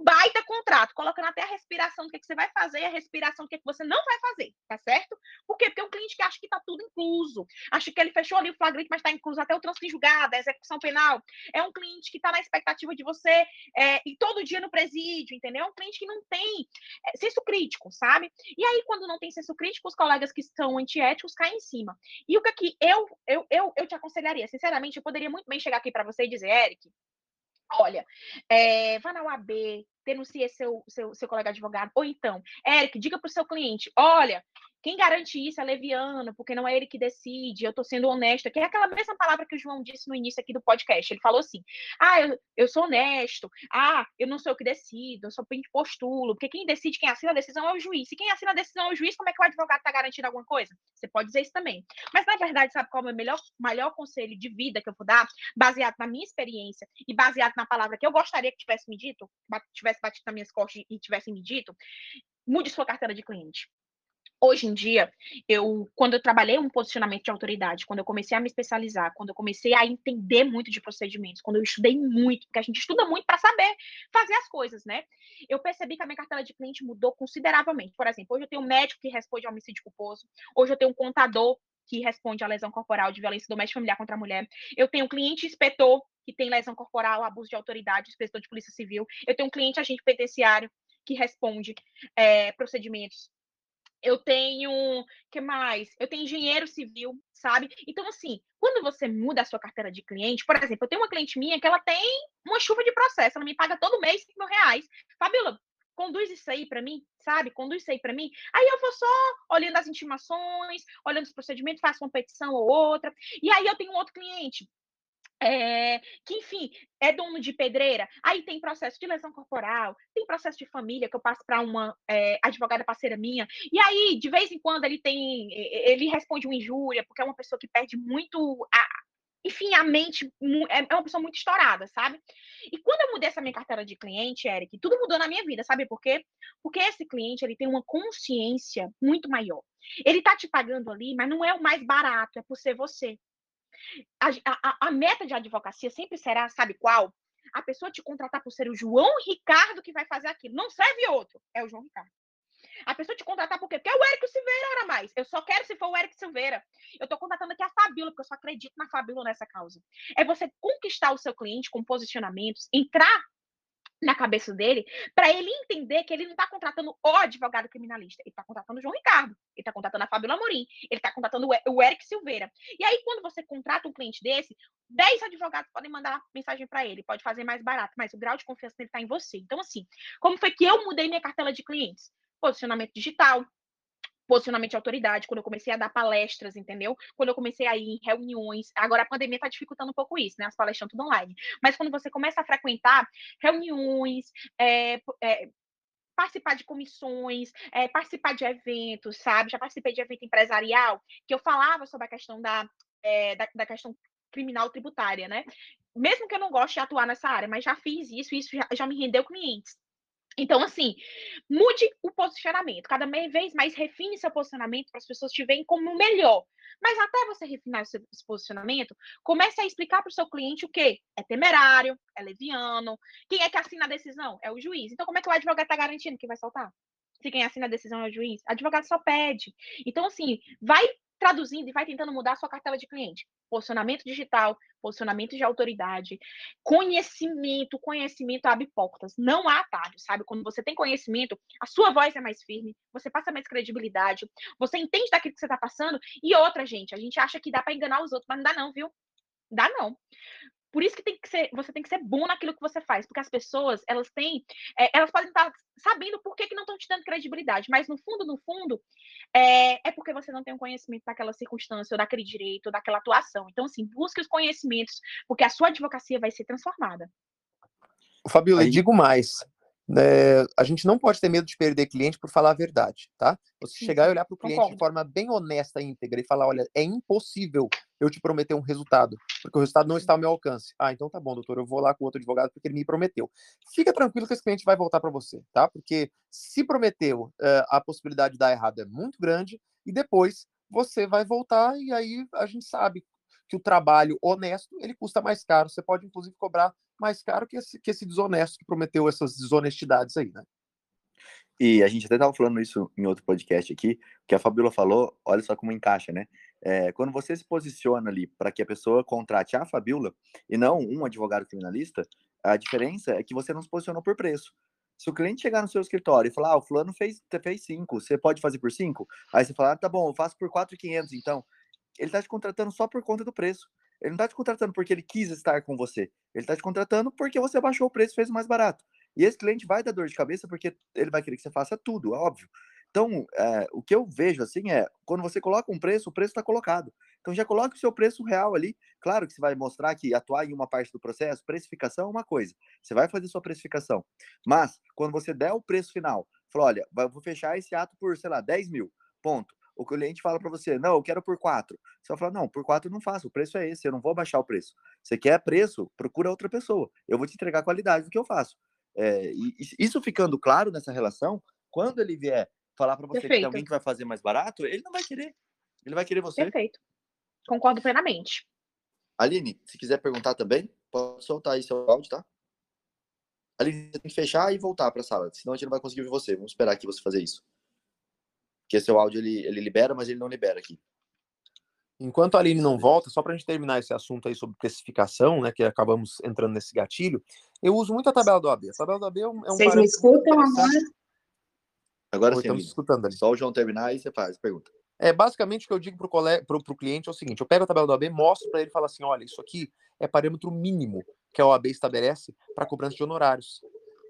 Um baita contrato, colocando até a respiração do que, que você vai fazer e a respiração do que, que você não vai fazer, tá certo? Por quê? Porque é um cliente que acha que tá tudo incluso, acha que ele fechou ali o flagrante, mas está incluso até o trânsito em julgado, a execução penal. É um cliente que está na expectativa de você é, ir todo dia no presídio, entendeu? É um cliente que não tem é, senso crítico, sabe? E aí, quando não tem senso crítico, os colegas que são antiéticos caem em cima. E o que eu, eu, eu, eu te aconselharia, sinceramente, eu poderia muito bem chegar aqui para você e dizer, Eric, olha, é, vá na UAB, denuncie seu, seu, seu colega advogado. Ou então, Eric, diga para o seu cliente: olha, quem garante isso é leviano, porque não é ele que decide, eu estou sendo honesto. Que é aquela mesma palavra que o João disse no início aqui do podcast. Ele falou assim: ah, eu, eu sou honesto, ah, eu não sou eu que decido, eu sou de postulo, porque quem decide, quem assina a decisão é o juiz. Se quem assina a decisão é o juiz, como é que o advogado está garantindo alguma coisa? Você pode dizer isso também. Mas, na verdade, sabe qual é o meu melhor, melhor conselho de vida que eu vou dar, baseado na minha experiência e baseado na palavra que eu gostaria que tivesse me dito, tivesse batido nas minhas costas e tivesse me dito? Mude sua carteira de cliente hoje em dia, eu quando eu trabalhei um posicionamento de autoridade, quando eu comecei a me especializar, quando eu comecei a entender muito de procedimentos, quando eu estudei muito, porque a gente estuda muito para saber fazer as coisas, né? Eu percebi que a minha carteira de cliente mudou consideravelmente. Por exemplo, hoje eu tenho um médico que responde ao homicídio culposo, hoje eu tenho um contador que responde à lesão corporal de violência doméstica familiar contra a mulher. Eu tenho um cliente inspetor que tem lesão corporal, abuso de autoridade, inspetor de polícia civil. Eu tenho um cliente agente penitenciário que responde é, procedimentos eu tenho, que mais? Eu tenho engenheiro civil, sabe? Então, assim, quando você muda a sua carteira de cliente, por exemplo, eu tenho uma cliente minha que ela tem uma chuva de processo, ela me paga todo mês 5 mil reais. Fabiola, conduz isso aí para mim, sabe? Conduz isso aí para mim. Aí eu vou só olhando as intimações, olhando os procedimentos, faço uma petição ou outra. E aí eu tenho um outro cliente é, que, enfim, é dono de pedreira, aí tem processo de lesão corporal, tem processo de família que eu passo para uma é, advogada parceira minha, e aí, de vez em quando, ele tem, ele responde uma injúria, porque é uma pessoa que perde muito a, enfim, a mente é, é uma pessoa muito estourada, sabe? E quando eu mudei essa minha carteira de cliente, Eric, tudo mudou na minha vida, sabe por quê? Porque esse cliente, ele tem uma consciência muito maior. Ele tá te pagando ali, mas não é o mais barato, é por ser você. A, a, a meta de advocacia sempre será, sabe qual? A pessoa te contratar por ser o João Ricardo que vai fazer aquilo. Não serve outro. É o João Ricardo. A pessoa te contratar por quê? Porque é o Eric Silveira, era mais. Eu só quero se for o Eric Silveira. Eu tô contratando aqui a Fabíola, porque eu só acredito na Fabíola nessa causa. É você conquistar o seu cliente com posicionamentos, entrar na cabeça dele para ele entender que ele não está contratando o advogado criminalista, ele está contratando o João Ricardo, ele está contratando a Fabiola Amorim, ele está contratando o Eric Silveira. E aí, quando você contrata um cliente desse, 10 advogados podem mandar mensagem para ele, pode fazer mais barato, mas o grau de confiança dele está em você. Então, assim, como foi que eu mudei minha cartela de clientes? Posicionamento digital, posicionamento de autoridade, quando eu comecei a dar palestras, entendeu? Quando eu comecei a ir em reuniões. Agora a pandemia está dificultando um pouco isso, né? As palestras tudo online. Mas quando você começa a frequentar reuniões, é, é, participar de comissões, é, participar de eventos, sabe? Já participei de evento empresarial que eu falava sobre a questão da, é, da, da, questão criminal tributária, né? Mesmo que eu não goste de atuar nessa área, mas já fiz isso isso já, já me rendeu clientes. Então, assim, mude o posicionamento. Cada vez mais refine seu posicionamento para as pessoas te verem como o melhor. Mas até você refinar esse posicionamento, comece a explicar para o seu cliente o quê? É temerário, é leviano. Quem é que assina a decisão? É o juiz. Então, como é que o advogado está garantindo que vai soltar? Se quem assina a decisão é o juiz, advogado só pede. Então, assim, vai traduzindo e vai tentando mudar a sua cartela de cliente. Posicionamento digital, posicionamento de autoridade, conhecimento, conhecimento abre portas. Não há atalho, sabe? Quando você tem conhecimento, a sua voz é mais firme, você passa mais credibilidade, você entende daquilo que você está passando. E outra, gente, a gente acha que dá para enganar os outros, mas não dá não, viu? Dá não. Por isso que tem que ser, você tem que ser bom naquilo que você faz, porque as pessoas, elas têm, é, elas podem estar sabendo por que, que não estão te dando credibilidade, mas no fundo, no fundo, é, é porque você não tem um conhecimento daquela circunstância, ou daquele direito, ou daquela atuação. Então, assim, busque os conhecimentos, porque a sua advocacia vai ser transformada. Fabiola, Aí... digo mais. É, a gente não pode ter medo de perder cliente por falar a verdade, tá? Você chegar e olhar para o cliente concordo. de forma bem honesta e íntegra e falar, olha, é impossível eu te prometer um resultado, porque o resultado não está ao meu alcance. Ah, então tá bom, doutor, eu vou lá com outro advogado porque ele me prometeu. Fica tranquilo que esse cliente vai voltar para você, tá? Porque se prometeu, uh, a possibilidade de dar errado é muito grande e depois você vai voltar e aí a gente sabe que o trabalho honesto ele custa mais caro. Você pode inclusive cobrar mais caro que esse, que esse desonesto que prometeu essas desonestidades aí, né? E a gente até estava falando isso em outro podcast aqui, que a Fabiola falou, olha só como encaixa, né? É, quando você se posiciona ali para que a pessoa contrate a Fabiola e não um advogado criminalista, a diferença é que você não se posicionou por preço. Se o cliente chegar no seu escritório e falar, ah, o fulano fez, fez cinco, você pode fazer por cinco? Aí você fala, ah, tá bom, eu faço por 4,500 então. Ele está te contratando só por conta do preço. Ele não está te contratando porque ele quis estar com você. Ele está te contratando porque você baixou o preço fez mais barato. E esse cliente vai dar dor de cabeça porque ele vai querer que você faça tudo, é óbvio. Então, é, o que eu vejo assim é, quando você coloca um preço, o preço está colocado. Então, já coloque o seu preço real ali. Claro que você vai mostrar que atuar em uma parte do processo, precificação é uma coisa. Você vai fazer sua precificação. Mas, quando você der o preço final, fala, olha, vou fechar esse ato por, sei lá, 10 mil, ponto o cliente fala para você, não, eu quero por quatro. Você vai falar, não, por quatro eu não faço, o preço é esse, eu não vou baixar o preço. Você quer preço, procura outra pessoa. Eu vou te entregar a qualidade do que eu faço. É, e isso ficando claro nessa relação, quando ele vier falar para você Perfeito. que tem alguém que vai fazer mais barato, ele não vai querer. Ele vai querer você. Perfeito. Concordo plenamente. Aline, se quiser perguntar também, pode soltar aí seu áudio, tá? Aline, você tem que fechar e voltar para a sala, senão a gente não vai conseguir ouvir você. Vamos esperar aqui você fazer isso. Porque seu áudio ele, ele libera, mas ele não libera aqui. Enquanto a Aline não volta, só para a gente terminar esse assunto aí sobre precificação, né, que acabamos entrando nesse gatilho, eu uso muito a tabela do AB. A tabela do AB é um, é um Vocês me escutam agora? Agora sim, estamos escutando ali. Só o João terminar e você faz, pergunta. É, basicamente o que eu digo para o cliente é o seguinte, eu pego a tabela do AB, mostro para ele e falo assim, olha, isso aqui é parâmetro mínimo que a OAB estabelece para cobrança de honorários.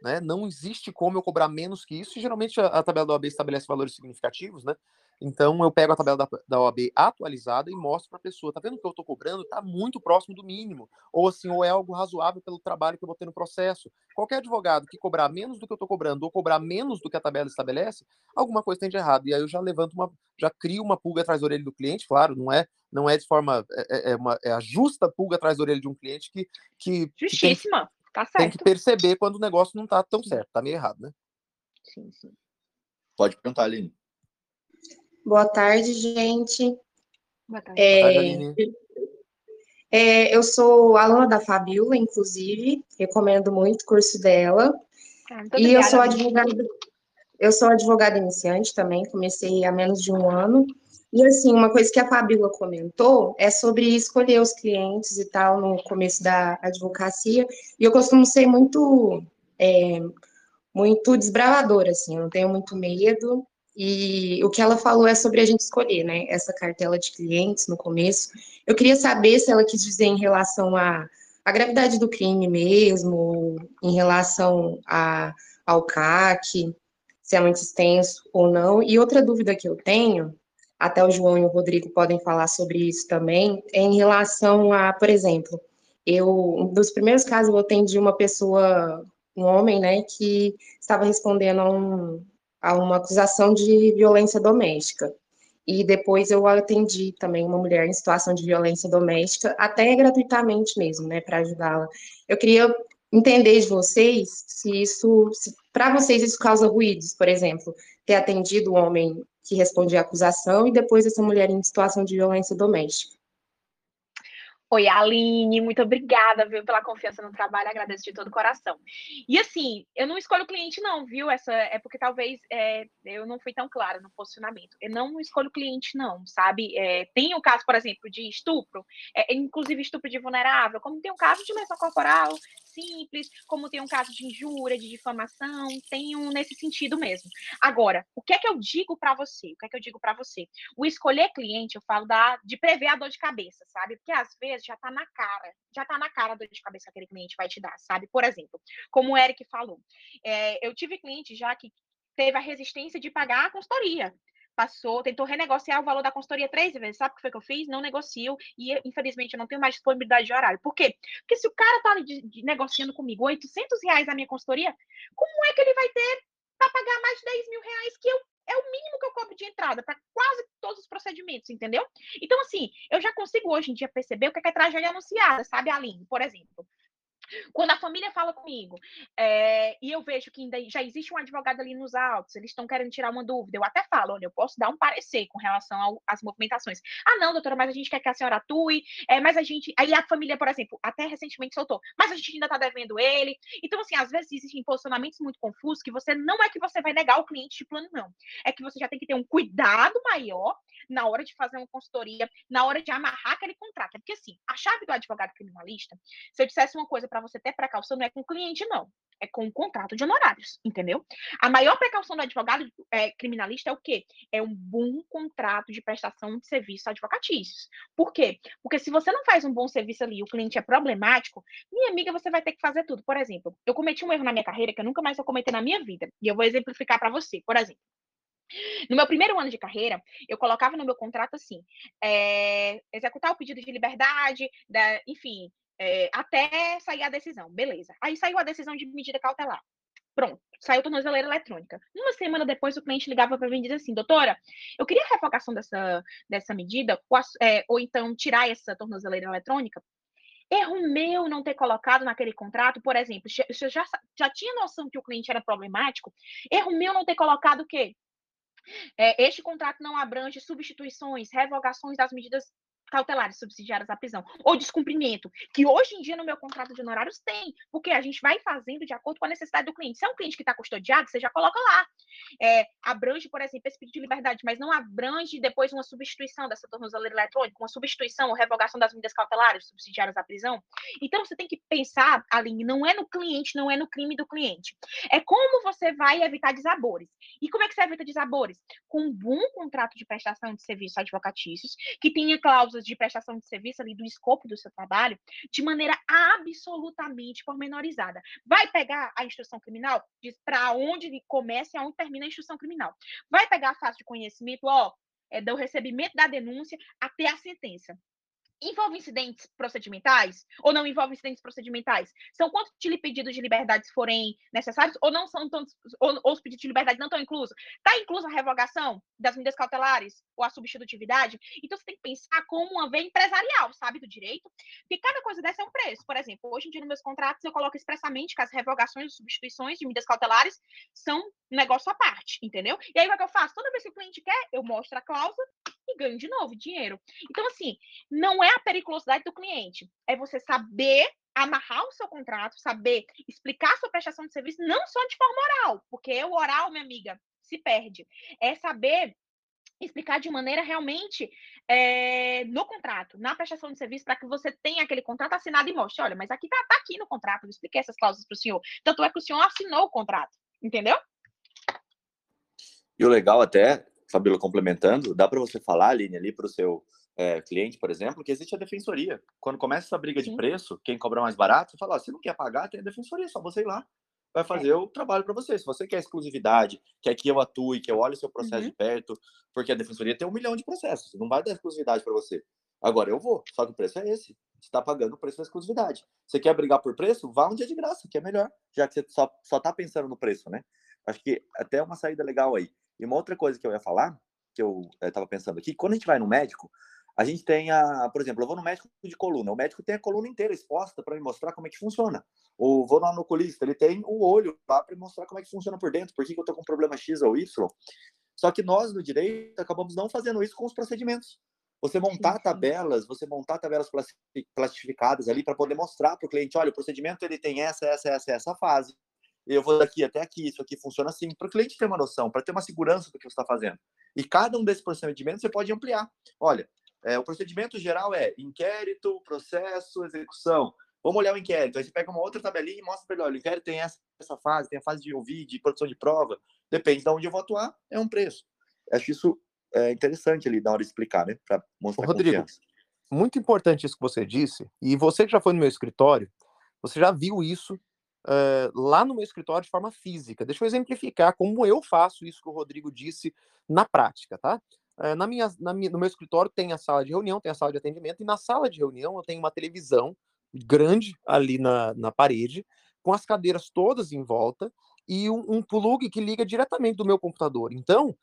Né? Não existe como eu cobrar menos que isso, e geralmente a, a tabela da OAB estabelece valores significativos, né? Então eu pego a tabela da, da OAB atualizada e mostro para a pessoa, tá vendo que eu estou cobrando? Está muito próximo do mínimo, ou assim, ou é algo razoável pelo trabalho que eu vou ter no processo. Qualquer advogado que cobrar menos do que eu estou cobrando, ou cobrar menos do que a tabela estabelece, alguma coisa tem de errado. E aí eu já levanto uma, já crio uma pulga atrás da orelha do cliente, claro, não é, não é de forma, é, é, é uma, é a justa pulga atrás da orelha de um cliente que, que justíssima. Que tem, Tá certo. Tem que perceber quando o negócio não tá tão certo, tá meio errado, né? Sim, sim. Pode perguntar, Aline. Boa tarde, gente. Boa tarde, é... Boa tarde Aline. É, eu sou aluna da Fabiola, inclusive, recomendo muito o curso dela. Ah, e eu sou advogada, eu sou advogada iniciante também, comecei há menos de um ano. E assim, uma coisa que a Fabíola comentou é sobre escolher os clientes e tal no começo da advocacia. E eu costumo ser muito é, muito desbravadora, assim, eu não tenho muito medo. E o que ela falou é sobre a gente escolher, né? Essa cartela de clientes no começo. Eu queria saber se ela quis dizer em relação à, à gravidade do crime mesmo, em relação a, ao CAC, se é muito extenso ou não. E outra dúvida que eu tenho, até o João e o Rodrigo podem falar sobre isso também, em relação a, por exemplo, eu, um dos primeiros casos eu atendi uma pessoa, um homem, né, que estava respondendo a, um, a uma acusação de violência doméstica. E depois eu atendi também uma mulher em situação de violência doméstica, até gratuitamente mesmo, né, para ajudá-la. Eu queria entender de vocês se isso, para vocês isso causa ruídos, por exemplo, ter atendido o homem que respondia à acusação e depois essa mulher em situação de violência doméstica. Oi, Aline, muito obrigada, viu, pela confiança no trabalho, agradeço de todo o coração. E assim, eu não escolho cliente, não, viu? Essa é porque talvez é, eu não fui tão clara no posicionamento. Eu não escolho cliente, não, sabe? É, tem o caso, por exemplo, de estupro, é, inclusive estupro de vulnerável, como tem o caso de lesão corporal simples, como tem um caso de injúria, de difamação, tem um nesse sentido mesmo. Agora, o que é que eu digo para você? O que é que eu digo para você? O escolher cliente, eu falo da, de prever a dor de cabeça, sabe? Porque às vezes já está na cara, já está na cara do de cabeça que aquele cliente vai te dar, sabe? Por exemplo, como o Eric falou, é, eu tive cliente já que teve a resistência de pagar a consultoria. Passou, tentou renegociar o valor da consultoria três vezes. Sabe o que foi que eu fiz? Não negocio e, infelizmente, eu não tenho mais disponibilidade de horário. Por quê? Porque se o cara tá de, de, negociando comigo 800 reais a minha consultoria, como é que ele vai ter para pagar mais de 10 mil reais que eu é o mínimo que eu cobro de entrada para quase todos os procedimentos, entendeu? Então, assim, eu já consigo hoje em dia perceber o que é, que é tragédia anunciada, sabe, Aline? Por exemplo. Quando a família fala comigo é, e eu vejo que ainda já existe um advogado ali nos autos, eles estão querendo tirar uma dúvida, eu até falo, olha, eu posso dar um parecer com relação às movimentações. Ah, não, doutora, mas a gente quer que a senhora atue, é, mas a gente. Aí a família, por exemplo, até recentemente soltou, mas a gente ainda está devendo ele. Então, assim, às vezes existem posicionamentos muito confusos que você não é que você vai negar o cliente de plano, não. É que você já tem que ter um cuidado maior na hora de fazer uma consultoria, na hora de amarrar aquele contrato. Porque, assim, a chave do advogado criminalista, se eu dissesse uma coisa para você ter precaução, não é com o cliente, não. É com o contrato de honorários, entendeu? A maior precaução do advogado é, criminalista é o quê? É um bom contrato de prestação de serviços advocatícios. Por quê? Porque se você não faz um bom serviço ali e o cliente é problemático, minha amiga, você vai ter que fazer tudo. Por exemplo, eu cometi um erro na minha carreira que eu nunca mais vou cometer na minha vida. E eu vou exemplificar para você. Por exemplo, no meu primeiro ano de carreira, eu colocava no meu contrato assim: é, executar o pedido de liberdade, da, enfim, é, até sair a decisão. Beleza. Aí saiu a decisão de medida cautelar. Pronto, saiu a tornozeleira eletrônica. Uma semana depois, o cliente ligava para mim e dizia assim: doutora, eu queria a revogação dessa, dessa medida, ou, é, ou então tirar essa tornozeleira eletrônica. Erro meu não ter colocado naquele contrato, por exemplo, eu já, já tinha noção que o cliente era problemático, erro meu não ter colocado o quê? É, este contrato não abrange substituições, revogações das medidas cautelares subsidiárias à prisão, ou descumprimento, que hoje em dia no meu contrato de honorários tem, porque a gente vai fazendo de acordo com a necessidade do cliente. Se é um cliente que está custodiado, você já coloca lá. É, abrange, por exemplo, esse pedido de liberdade, mas não abrange depois uma substituição dessa tornozeleira eletrônica, uma substituição ou revogação das medidas cautelares subsidiárias à prisão. Então, você tem que pensar, Aline, não é no cliente, não é no crime do cliente. É como você vai evitar desabores. E como é que você evita desabores? Com um bom contrato de prestação de serviços advocatícios, que tenha cláusulas de prestação de serviço ali do escopo do seu trabalho de maneira absolutamente pormenorizada. Vai pegar a instrução criminal, diz para onde começa e aonde termina a instrução criminal. Vai pegar a fase de conhecimento, ó, é, do recebimento da denúncia até a sentença envolve incidentes procedimentais ou não envolve incidentes procedimentais? São quantos pedidos de liberdade forem necessários ou não são tantos, ou, ou os pedidos de liberdade não estão inclusos? Está inclusa a revogação das medidas cautelares ou a substitutividade? Então você tem que pensar como uma vez empresarial, sabe, do direito, porque cada coisa dessa é um preço. Por exemplo, hoje em dia nos meus contratos eu coloco expressamente que as revogações e substituições de medidas cautelares são um negócio à parte, entendeu? E aí o que eu faço? Toda vez que o cliente quer, eu mostro a cláusula ganho de novo dinheiro. Então, assim, não é a periculosidade do cliente, é você saber amarrar o seu contrato, saber explicar a sua prestação de serviço, não só de forma oral, porque o oral, minha amiga, se perde. É saber explicar de maneira realmente é, no contrato, na prestação de serviço, para que você tenha aquele contrato assinado e mostre, olha, mas aqui tá, tá aqui no contrato, eu expliquei essas cláusulas para o senhor. Tanto é que o senhor assinou o contrato, entendeu? E o legal até Fabíola, complementando, dá para você falar, Aline, ali para o seu é, cliente, por exemplo, que existe a defensoria. Quando começa essa briga Sim. de preço, quem cobra mais barato, você fala, ó, se não quer pagar, tem a defensoria, só você ir lá. vai fazer é. o trabalho para você. Se você quer exclusividade, quer que eu atue, que eu olhe o seu processo uhum. de perto, porque a defensoria tem um milhão de processos, não vai dar exclusividade para você. Agora eu vou, só que o preço é esse. Você está pagando o preço da exclusividade. Você quer brigar por preço? Vá um dia de graça, que é melhor, já que você só, só tá pensando no preço, né? Acho que até é uma saída legal aí. E uma outra coisa que eu ia falar, que eu estava pensando aqui, quando a gente vai no médico, a gente tem a, por exemplo, eu vou no médico de coluna, o médico tem a coluna inteira exposta para me mostrar como é que funciona. Ou vou no oculista, ele tem o olho para me mostrar como é que funciona por dentro, por que, que eu estou com problema X ou Y. Só que nós, no direito, acabamos não fazendo isso com os procedimentos. Você montar tabelas, você montar tabelas plastificadas ali para poder mostrar para o cliente, olha, o procedimento ele tem essa, essa, essa, essa fase. Eu vou daqui até aqui, isso aqui funciona assim, para o cliente ter uma noção, para ter uma segurança do que você está fazendo. E cada um desses procedimentos você pode ampliar. Olha, é, o procedimento geral é inquérito, processo, execução. Vamos olhar o inquérito. Aí você pega uma outra tabelinha e mostra para ele: olha, o inquérito tem essa, essa fase, tem a fase de ouvir, de produção de prova. Depende de onde eu vou atuar, é um preço. Acho isso é interessante ali na hora de explicar, né? Para mostrar Ô, Rodrigo, confiança. muito importante isso que você disse. E você que já foi no meu escritório, você já viu isso uh, lá no meu escritório de forma física. Deixa eu exemplificar como eu faço isso que o Rodrigo disse na prática, tá? Uh, na minha, na minha, no meu escritório tem a sala de reunião, tem a sala de atendimento, e na sala de reunião eu tenho uma televisão grande ali na, na parede, com as cadeiras todas em volta, e um, um plug que liga diretamente do meu computador. Então,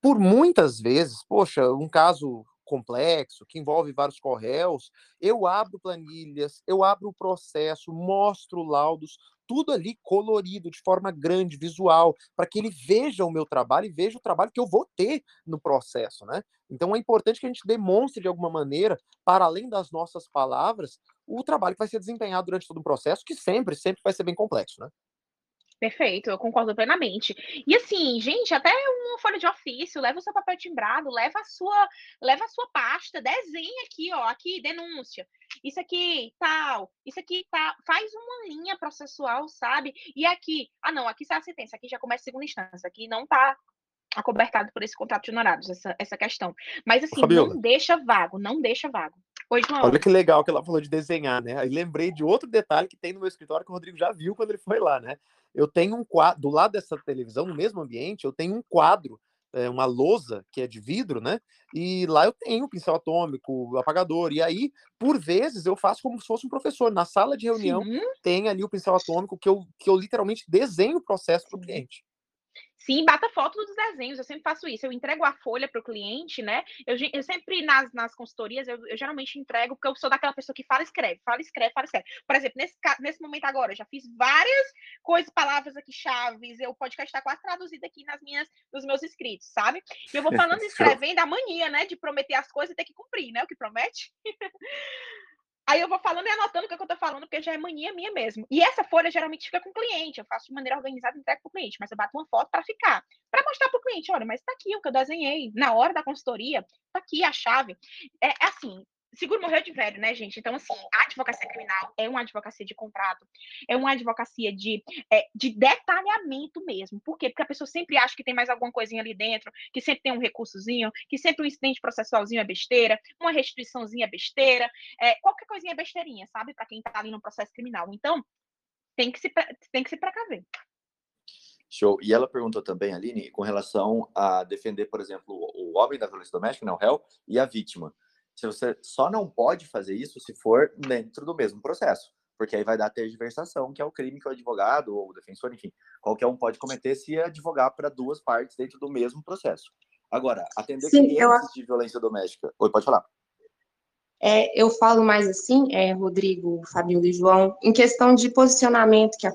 por muitas vezes, poxa, um caso complexo, que envolve vários correios, eu abro planilhas, eu abro o processo, mostro laudos, tudo ali colorido, de forma grande, visual, para que ele veja o meu trabalho e veja o trabalho que eu vou ter no processo, né? Então é importante que a gente demonstre de alguma maneira, para além das nossas palavras, o trabalho que vai ser desempenhado durante todo o processo, que sempre, sempre vai ser bem complexo, né? Perfeito, eu concordo plenamente. E assim, gente, até uma folha de ofício, leva o seu papel timbrado, leva a sua, leva a sua pasta, desenha aqui, ó, aqui denúncia. Isso aqui tal, isso aqui tá, faz uma linha processual, sabe? E aqui, ah não, aqui sai a sentença, aqui já começa a segunda instância, aqui não tá acobertado por esse contrato de honorários, essa, essa questão. Mas assim, Fabiola. não deixa vago, não deixa vago. Olha que legal que ela falou de desenhar, né? Aí lembrei de outro detalhe que tem no meu escritório que o Rodrigo já viu quando ele foi lá, né? Eu tenho um quadro, do lado dessa televisão, no mesmo ambiente, eu tenho um quadro, é, uma lousa que é de vidro, né? E lá eu tenho pincel atômico, apagador. E aí, por vezes, eu faço como se fosse um professor. Na sala de reunião, Sim. tem ali o pincel atômico que eu, que eu literalmente desenho o processo para o cliente. Sim, bata foto dos desenhos, eu sempre faço isso. Eu entrego a folha para o cliente, né? Eu, eu, sempre nas, nas consultorias, eu, eu, geralmente entrego, porque eu sou daquela pessoa que fala escreve, fala escreve, fala escreve. Por exemplo, nesse, nesse momento agora, eu já fiz várias coisas, palavras aqui, chaves, o podcast está quase traduzido aqui nas minhas, nos meus escritos, sabe? E eu vou falando e <laughs> escrevendo a mania, né? De prometer as coisas e ter que cumprir, né? O que promete. <laughs> Aí eu vou falando e anotando o que, é que eu tô falando, porque já é mania minha mesmo. E essa folha geralmente fica com o cliente. Eu faço de maneira organizada e entrego pro cliente, mas eu bato uma foto para ficar. para mostrar pro cliente, olha, mas tá aqui o que eu desenhei. Na hora da consultoria, tá aqui a chave. É, é assim, seguro morreu de velho, né, gente? Então, assim, a advocacia criminal é uma advocacia de contrato, é uma advocacia de, é, de detalhamento mesmo. Por quê? Porque a pessoa sempre acha que tem mais alguma coisinha ali dentro, que sempre tem um recursozinho, que sempre um incidente processualzinho é besteira, uma restituiçãozinha é besteira, é, qualquer coisinha é besteirinha, sabe? Para quem tá ali no processo criminal. Então, tem que se, tem que se precaver. Show. E ela perguntou também, Aline, com relação a defender, por exemplo, o homem da violência doméstica, não, né, o réu, e a vítima. Se você só não pode fazer isso se for dentro do mesmo processo, porque aí vai dar tergiversação, que é o crime que o advogado ou o defensor, enfim, qualquer um pode cometer se advogar para duas partes dentro do mesmo processo. Agora, atender Sim, clientes eu... de violência doméstica. Oi, pode falar. É, eu falo mais assim, é, Rodrigo, Fabiola e João, em questão de posicionamento, que a,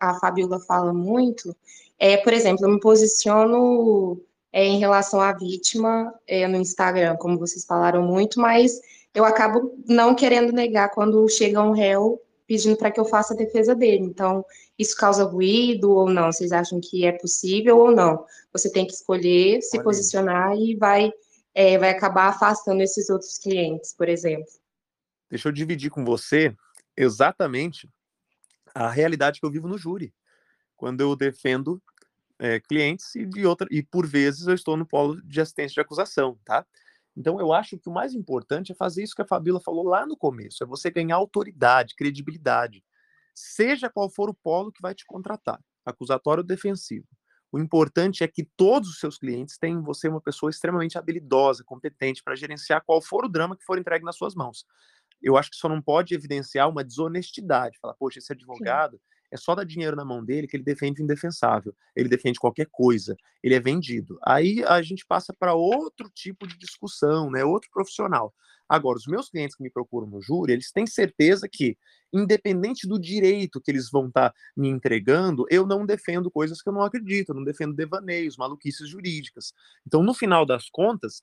a Fabiola fala muito, é, por exemplo, eu me posiciono é, em relação à vítima é, no Instagram, como vocês falaram muito, mas eu acabo não querendo negar quando chega um réu pedindo para que eu faça a defesa dele. Então, isso causa ruído ou não? Vocês acham que é possível ou não? Você tem que escolher, se Olha. posicionar e vai, é, vai acabar afastando esses outros clientes, por exemplo. Deixa eu dividir com você exatamente a realidade que eu vivo no júri. Quando eu defendo é, clientes e de outra e por vezes eu estou no polo de assistência de acusação, tá? Então eu acho que o mais importante é fazer isso que a Fabíola falou lá no começo, é você ganhar autoridade, credibilidade. seja qual for o polo que vai te contratar, acusatório ou defensivo. O importante é que todos os seus clientes tenham em você uma pessoa extremamente habilidosa, competente para gerenciar qual for o drama que for entregue nas suas mãos. Eu acho que só não pode evidenciar uma desonestidade, falar, poxa, esse advogado Sim é só dar dinheiro na mão dele que ele defende o indefensável. Ele defende qualquer coisa. Ele é vendido. Aí a gente passa para outro tipo de discussão, né? Outro profissional. Agora, os meus clientes que me procuram no júri, eles têm certeza que, independente do direito que eles vão estar tá me entregando, eu não defendo coisas que eu não acredito, eu não defendo devaneios, maluquices jurídicas. Então, no final das contas,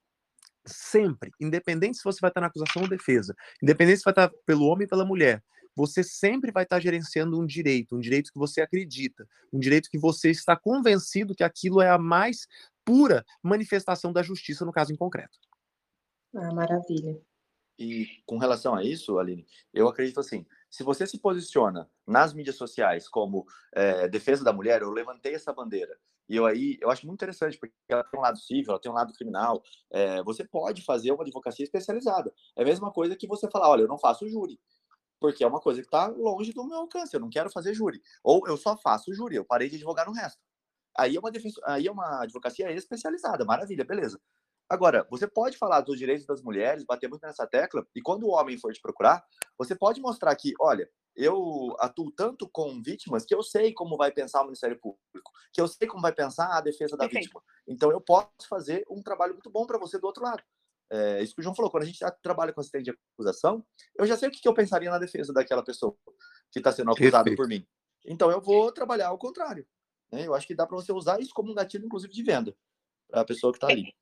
sempre, independente se você vai estar tá na acusação ou defesa, independente se vai estar tá pelo homem ou pela mulher, você sempre vai estar gerenciando um direito, um direito que você acredita, um direito que você está convencido que aquilo é a mais pura manifestação da justiça no caso em concreto. Ah, maravilha. E com relação a isso, Aline, eu acredito assim, se você se posiciona nas mídias sociais como é, defesa da mulher, eu levantei essa bandeira. E eu aí, eu acho muito interessante, porque ela tem um lado civil, ela tem um lado criminal. É, você pode fazer uma advocacia especializada. É a mesma coisa que você falar, olha, eu não faço júri porque é uma coisa que está longe do meu alcance. Eu não quero fazer júri. Ou eu só faço júri, eu parei de advogar no resto. Aí é uma, defenso... Aí é uma advocacia especializada, maravilha, beleza. Agora, você pode falar dos direitos das mulheres, bater muito nessa tecla, e quando o homem for te procurar, você pode mostrar que, olha, eu atuo tanto com vítimas que eu sei como vai pensar o Ministério Público, que eu sei como vai pensar a defesa da Perfeito. vítima. Então, eu posso fazer um trabalho muito bom para você do outro lado. É, isso que o João falou, quando a gente trabalha com assistente de acusação, eu já sei o que, que eu pensaria na defesa daquela pessoa que está sendo acusada por mim. Então eu vou trabalhar ao contrário. Né? Eu acho que dá para você usar isso como um gatilho, inclusive, de venda para a pessoa que está ali.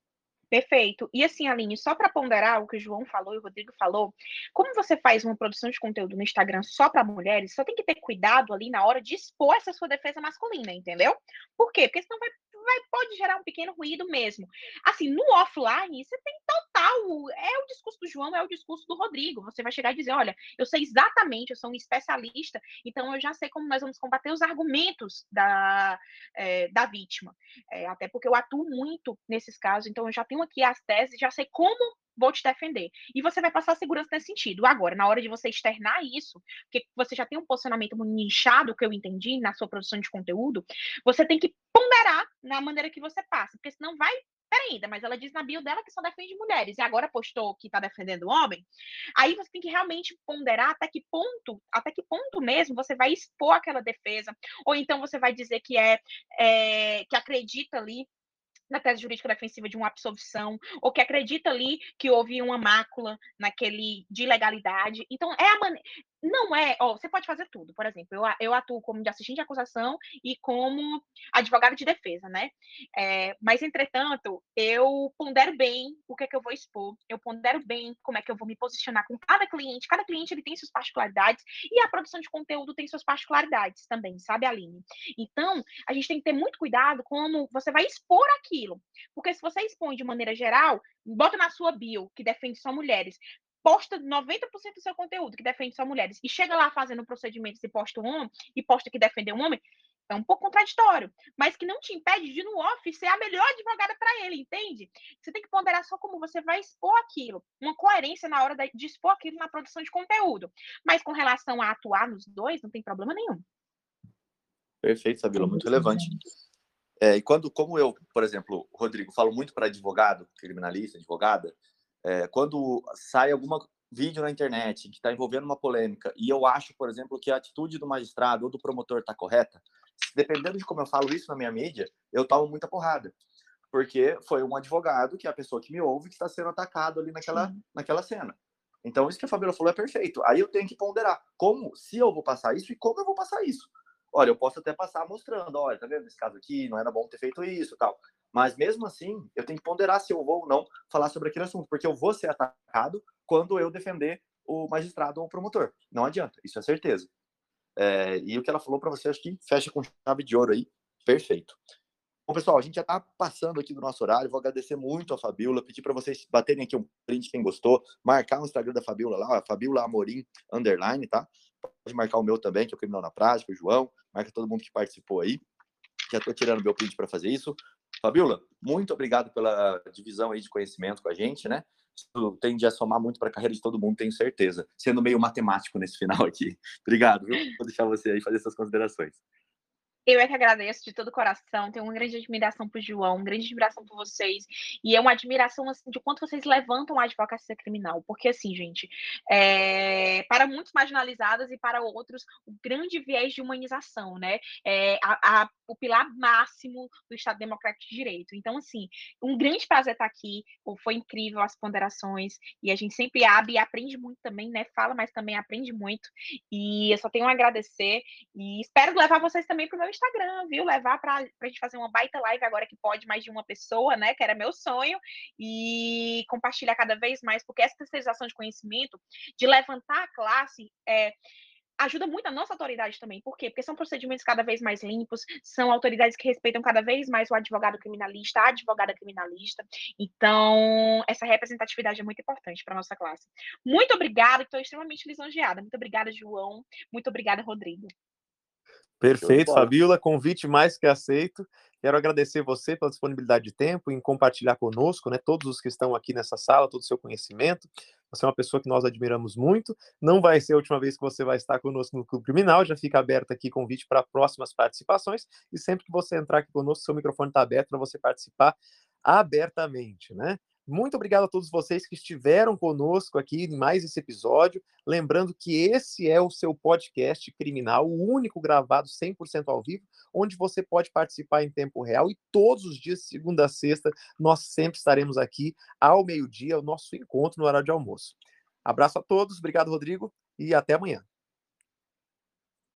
Perfeito. E assim, Aline, só para ponderar o que o João falou e o Rodrigo falou, como você faz uma produção de conteúdo no Instagram só para mulheres, só tem que ter cuidado ali na hora de expor essa sua defesa masculina, entendeu? Por quê? Porque senão vai vai, pode gerar um pequeno ruído mesmo. Assim, no offline, você tem total. É o discurso do João, é o discurso do Rodrigo. Você vai chegar e dizer: olha, eu sei exatamente, eu sou um especialista, então eu já sei como nós vamos combater os argumentos da, é, da vítima. É, até porque eu atuo muito nesses casos, então eu já tenho aqui as teses, já sei como vou te defender. E você vai passar segurança nesse sentido. Agora, na hora de você externar isso, porque você já tem um posicionamento muito nichado, que eu entendi, na sua produção de conteúdo, você tem que ponderar na maneira que você passa, porque senão vai peraí, mas ela diz na bio dela que só defende mulheres, e agora postou que está defendendo homem, aí você tem que realmente ponderar até que ponto, até que ponto mesmo você vai expor aquela defesa, ou então você vai dizer que é, é que acredita ali na tese jurídica defensiva de uma absolvição, ou que acredita ali que houve uma mácula naquele de ilegalidade. Então, é a maneira. Não é, ó, você pode fazer tudo. Por exemplo, eu, eu atuo como de assistente de acusação e como advogado de defesa, né? É, mas, entretanto, eu pondero bem o que é que eu vou expor, eu pondero bem como é que eu vou me posicionar com cada cliente. Cada cliente ele tem suas particularidades e a produção de conteúdo tem suas particularidades também, sabe, Aline? Então, a gente tem que ter muito cuidado como você vai expor aquilo. Porque se você expõe de maneira geral, bota na sua bio que defende só mulheres, posta 90% do seu conteúdo que defende só mulheres e chega lá fazendo procedimentos e posta um homem e posta que defende um homem, é um pouco contraditório, mas que não te impede de no off ser a melhor advogada para ele, entende? Você tem que ponderar só como você vai expor aquilo, uma coerência na hora de expor aquilo na produção de conteúdo. Mas com relação a atuar nos dois, não tem problema nenhum. Perfeito, Sabila, muito relevante. É, e quando, como eu, por exemplo, Rodrigo, falo muito para advogado, criminalista, advogada, é, quando sai algum vídeo na internet que está envolvendo uma polêmica e eu acho, por exemplo, que a atitude do magistrado ou do promotor está correta, dependendo de como eu falo isso na minha mídia, eu tomo muita porrada. Porque foi um advogado, que é a pessoa que me ouve, que está sendo atacado ali naquela, naquela cena. Então, isso que a Fabiola falou é perfeito. Aí eu tenho que ponderar como, se eu vou passar isso e como eu vou passar isso. Olha, eu posso até passar mostrando, olha, tá vendo nesse caso aqui, não era bom ter feito isso tal. Mas mesmo assim, eu tenho que ponderar se eu vou ou não falar sobre aquele assunto, porque eu vou ser atacado quando eu defender o magistrado ou o promotor. Não adianta, isso é certeza. É, e o que ela falou para você, acho que fecha com chave de ouro aí, perfeito. Bom, pessoal, a gente já está passando aqui do nosso horário. Vou agradecer muito a Fabiola, pedir para vocês baterem aqui um print quem gostou, marcar o Instagram da Fabiola lá, Fabiola Amorim underline, tá? Pode marcar o meu também, que é o Criminal na Prática, o João, marca todo mundo que participou aí. Já estou tirando meu print para fazer isso. Fabiola, muito obrigado pela divisão aí de conhecimento com a gente, né? isso tende a somar muito para a carreira de todo mundo, tenho certeza. Sendo meio matemático nesse final aqui. <laughs> Obrigado, viu? Vou deixar você aí fazer suas considerações. Eu é que agradeço de todo o coração, tenho uma grande admiração por João, uma grande admiração por vocês, e é uma admiração, assim, de quanto vocês levantam a advocacia criminal, porque, assim, gente, é, para muitos marginalizados e para outros, o grande viés de humanização, né, é a, a, o pilar máximo do Estado Democrático de Direito. Então, assim, um grande prazer estar aqui, foi incrível as ponderações, e a gente sempre abre e aprende muito também, né, fala, mas também aprende muito, e eu só tenho a agradecer, e espero levar vocês também para o meu Instagram, viu? Levar para a gente fazer uma baita live agora que pode mais de uma pessoa, né? Que era meu sonho, e compartilhar cada vez mais, porque essa terceirização de conhecimento, de levantar a classe, é, ajuda muito a nossa autoridade também. Por quê? Porque são procedimentos cada vez mais limpos, são autoridades que respeitam cada vez mais o advogado criminalista, a advogada criminalista. Então, essa representatividade é muito importante para a nossa classe. Muito obrigada, estou extremamente lisonjeada. Muito obrigada, João. Muito obrigada, Rodrigo. Perfeito, Fabíola, convite mais que aceito. Quero agradecer você pela disponibilidade de tempo em compartilhar conosco, né, todos os que estão aqui nessa sala, todo o seu conhecimento. Você é uma pessoa que nós admiramos muito. Não vai ser a última vez que você vai estar conosco no Clube Criminal, já fica aberto aqui convite para próximas participações. E sempre que você entrar aqui conosco, seu microfone está aberto para você participar abertamente, né? Muito obrigado a todos vocês que estiveram conosco aqui em mais esse episódio. Lembrando que esse é o seu podcast criminal, o único gravado 100% ao vivo, onde você pode participar em tempo real e todos os dias, segunda a sexta, nós sempre estaremos aqui ao meio-dia, o nosso encontro no horário de almoço. Abraço a todos, obrigado, Rodrigo, e até amanhã.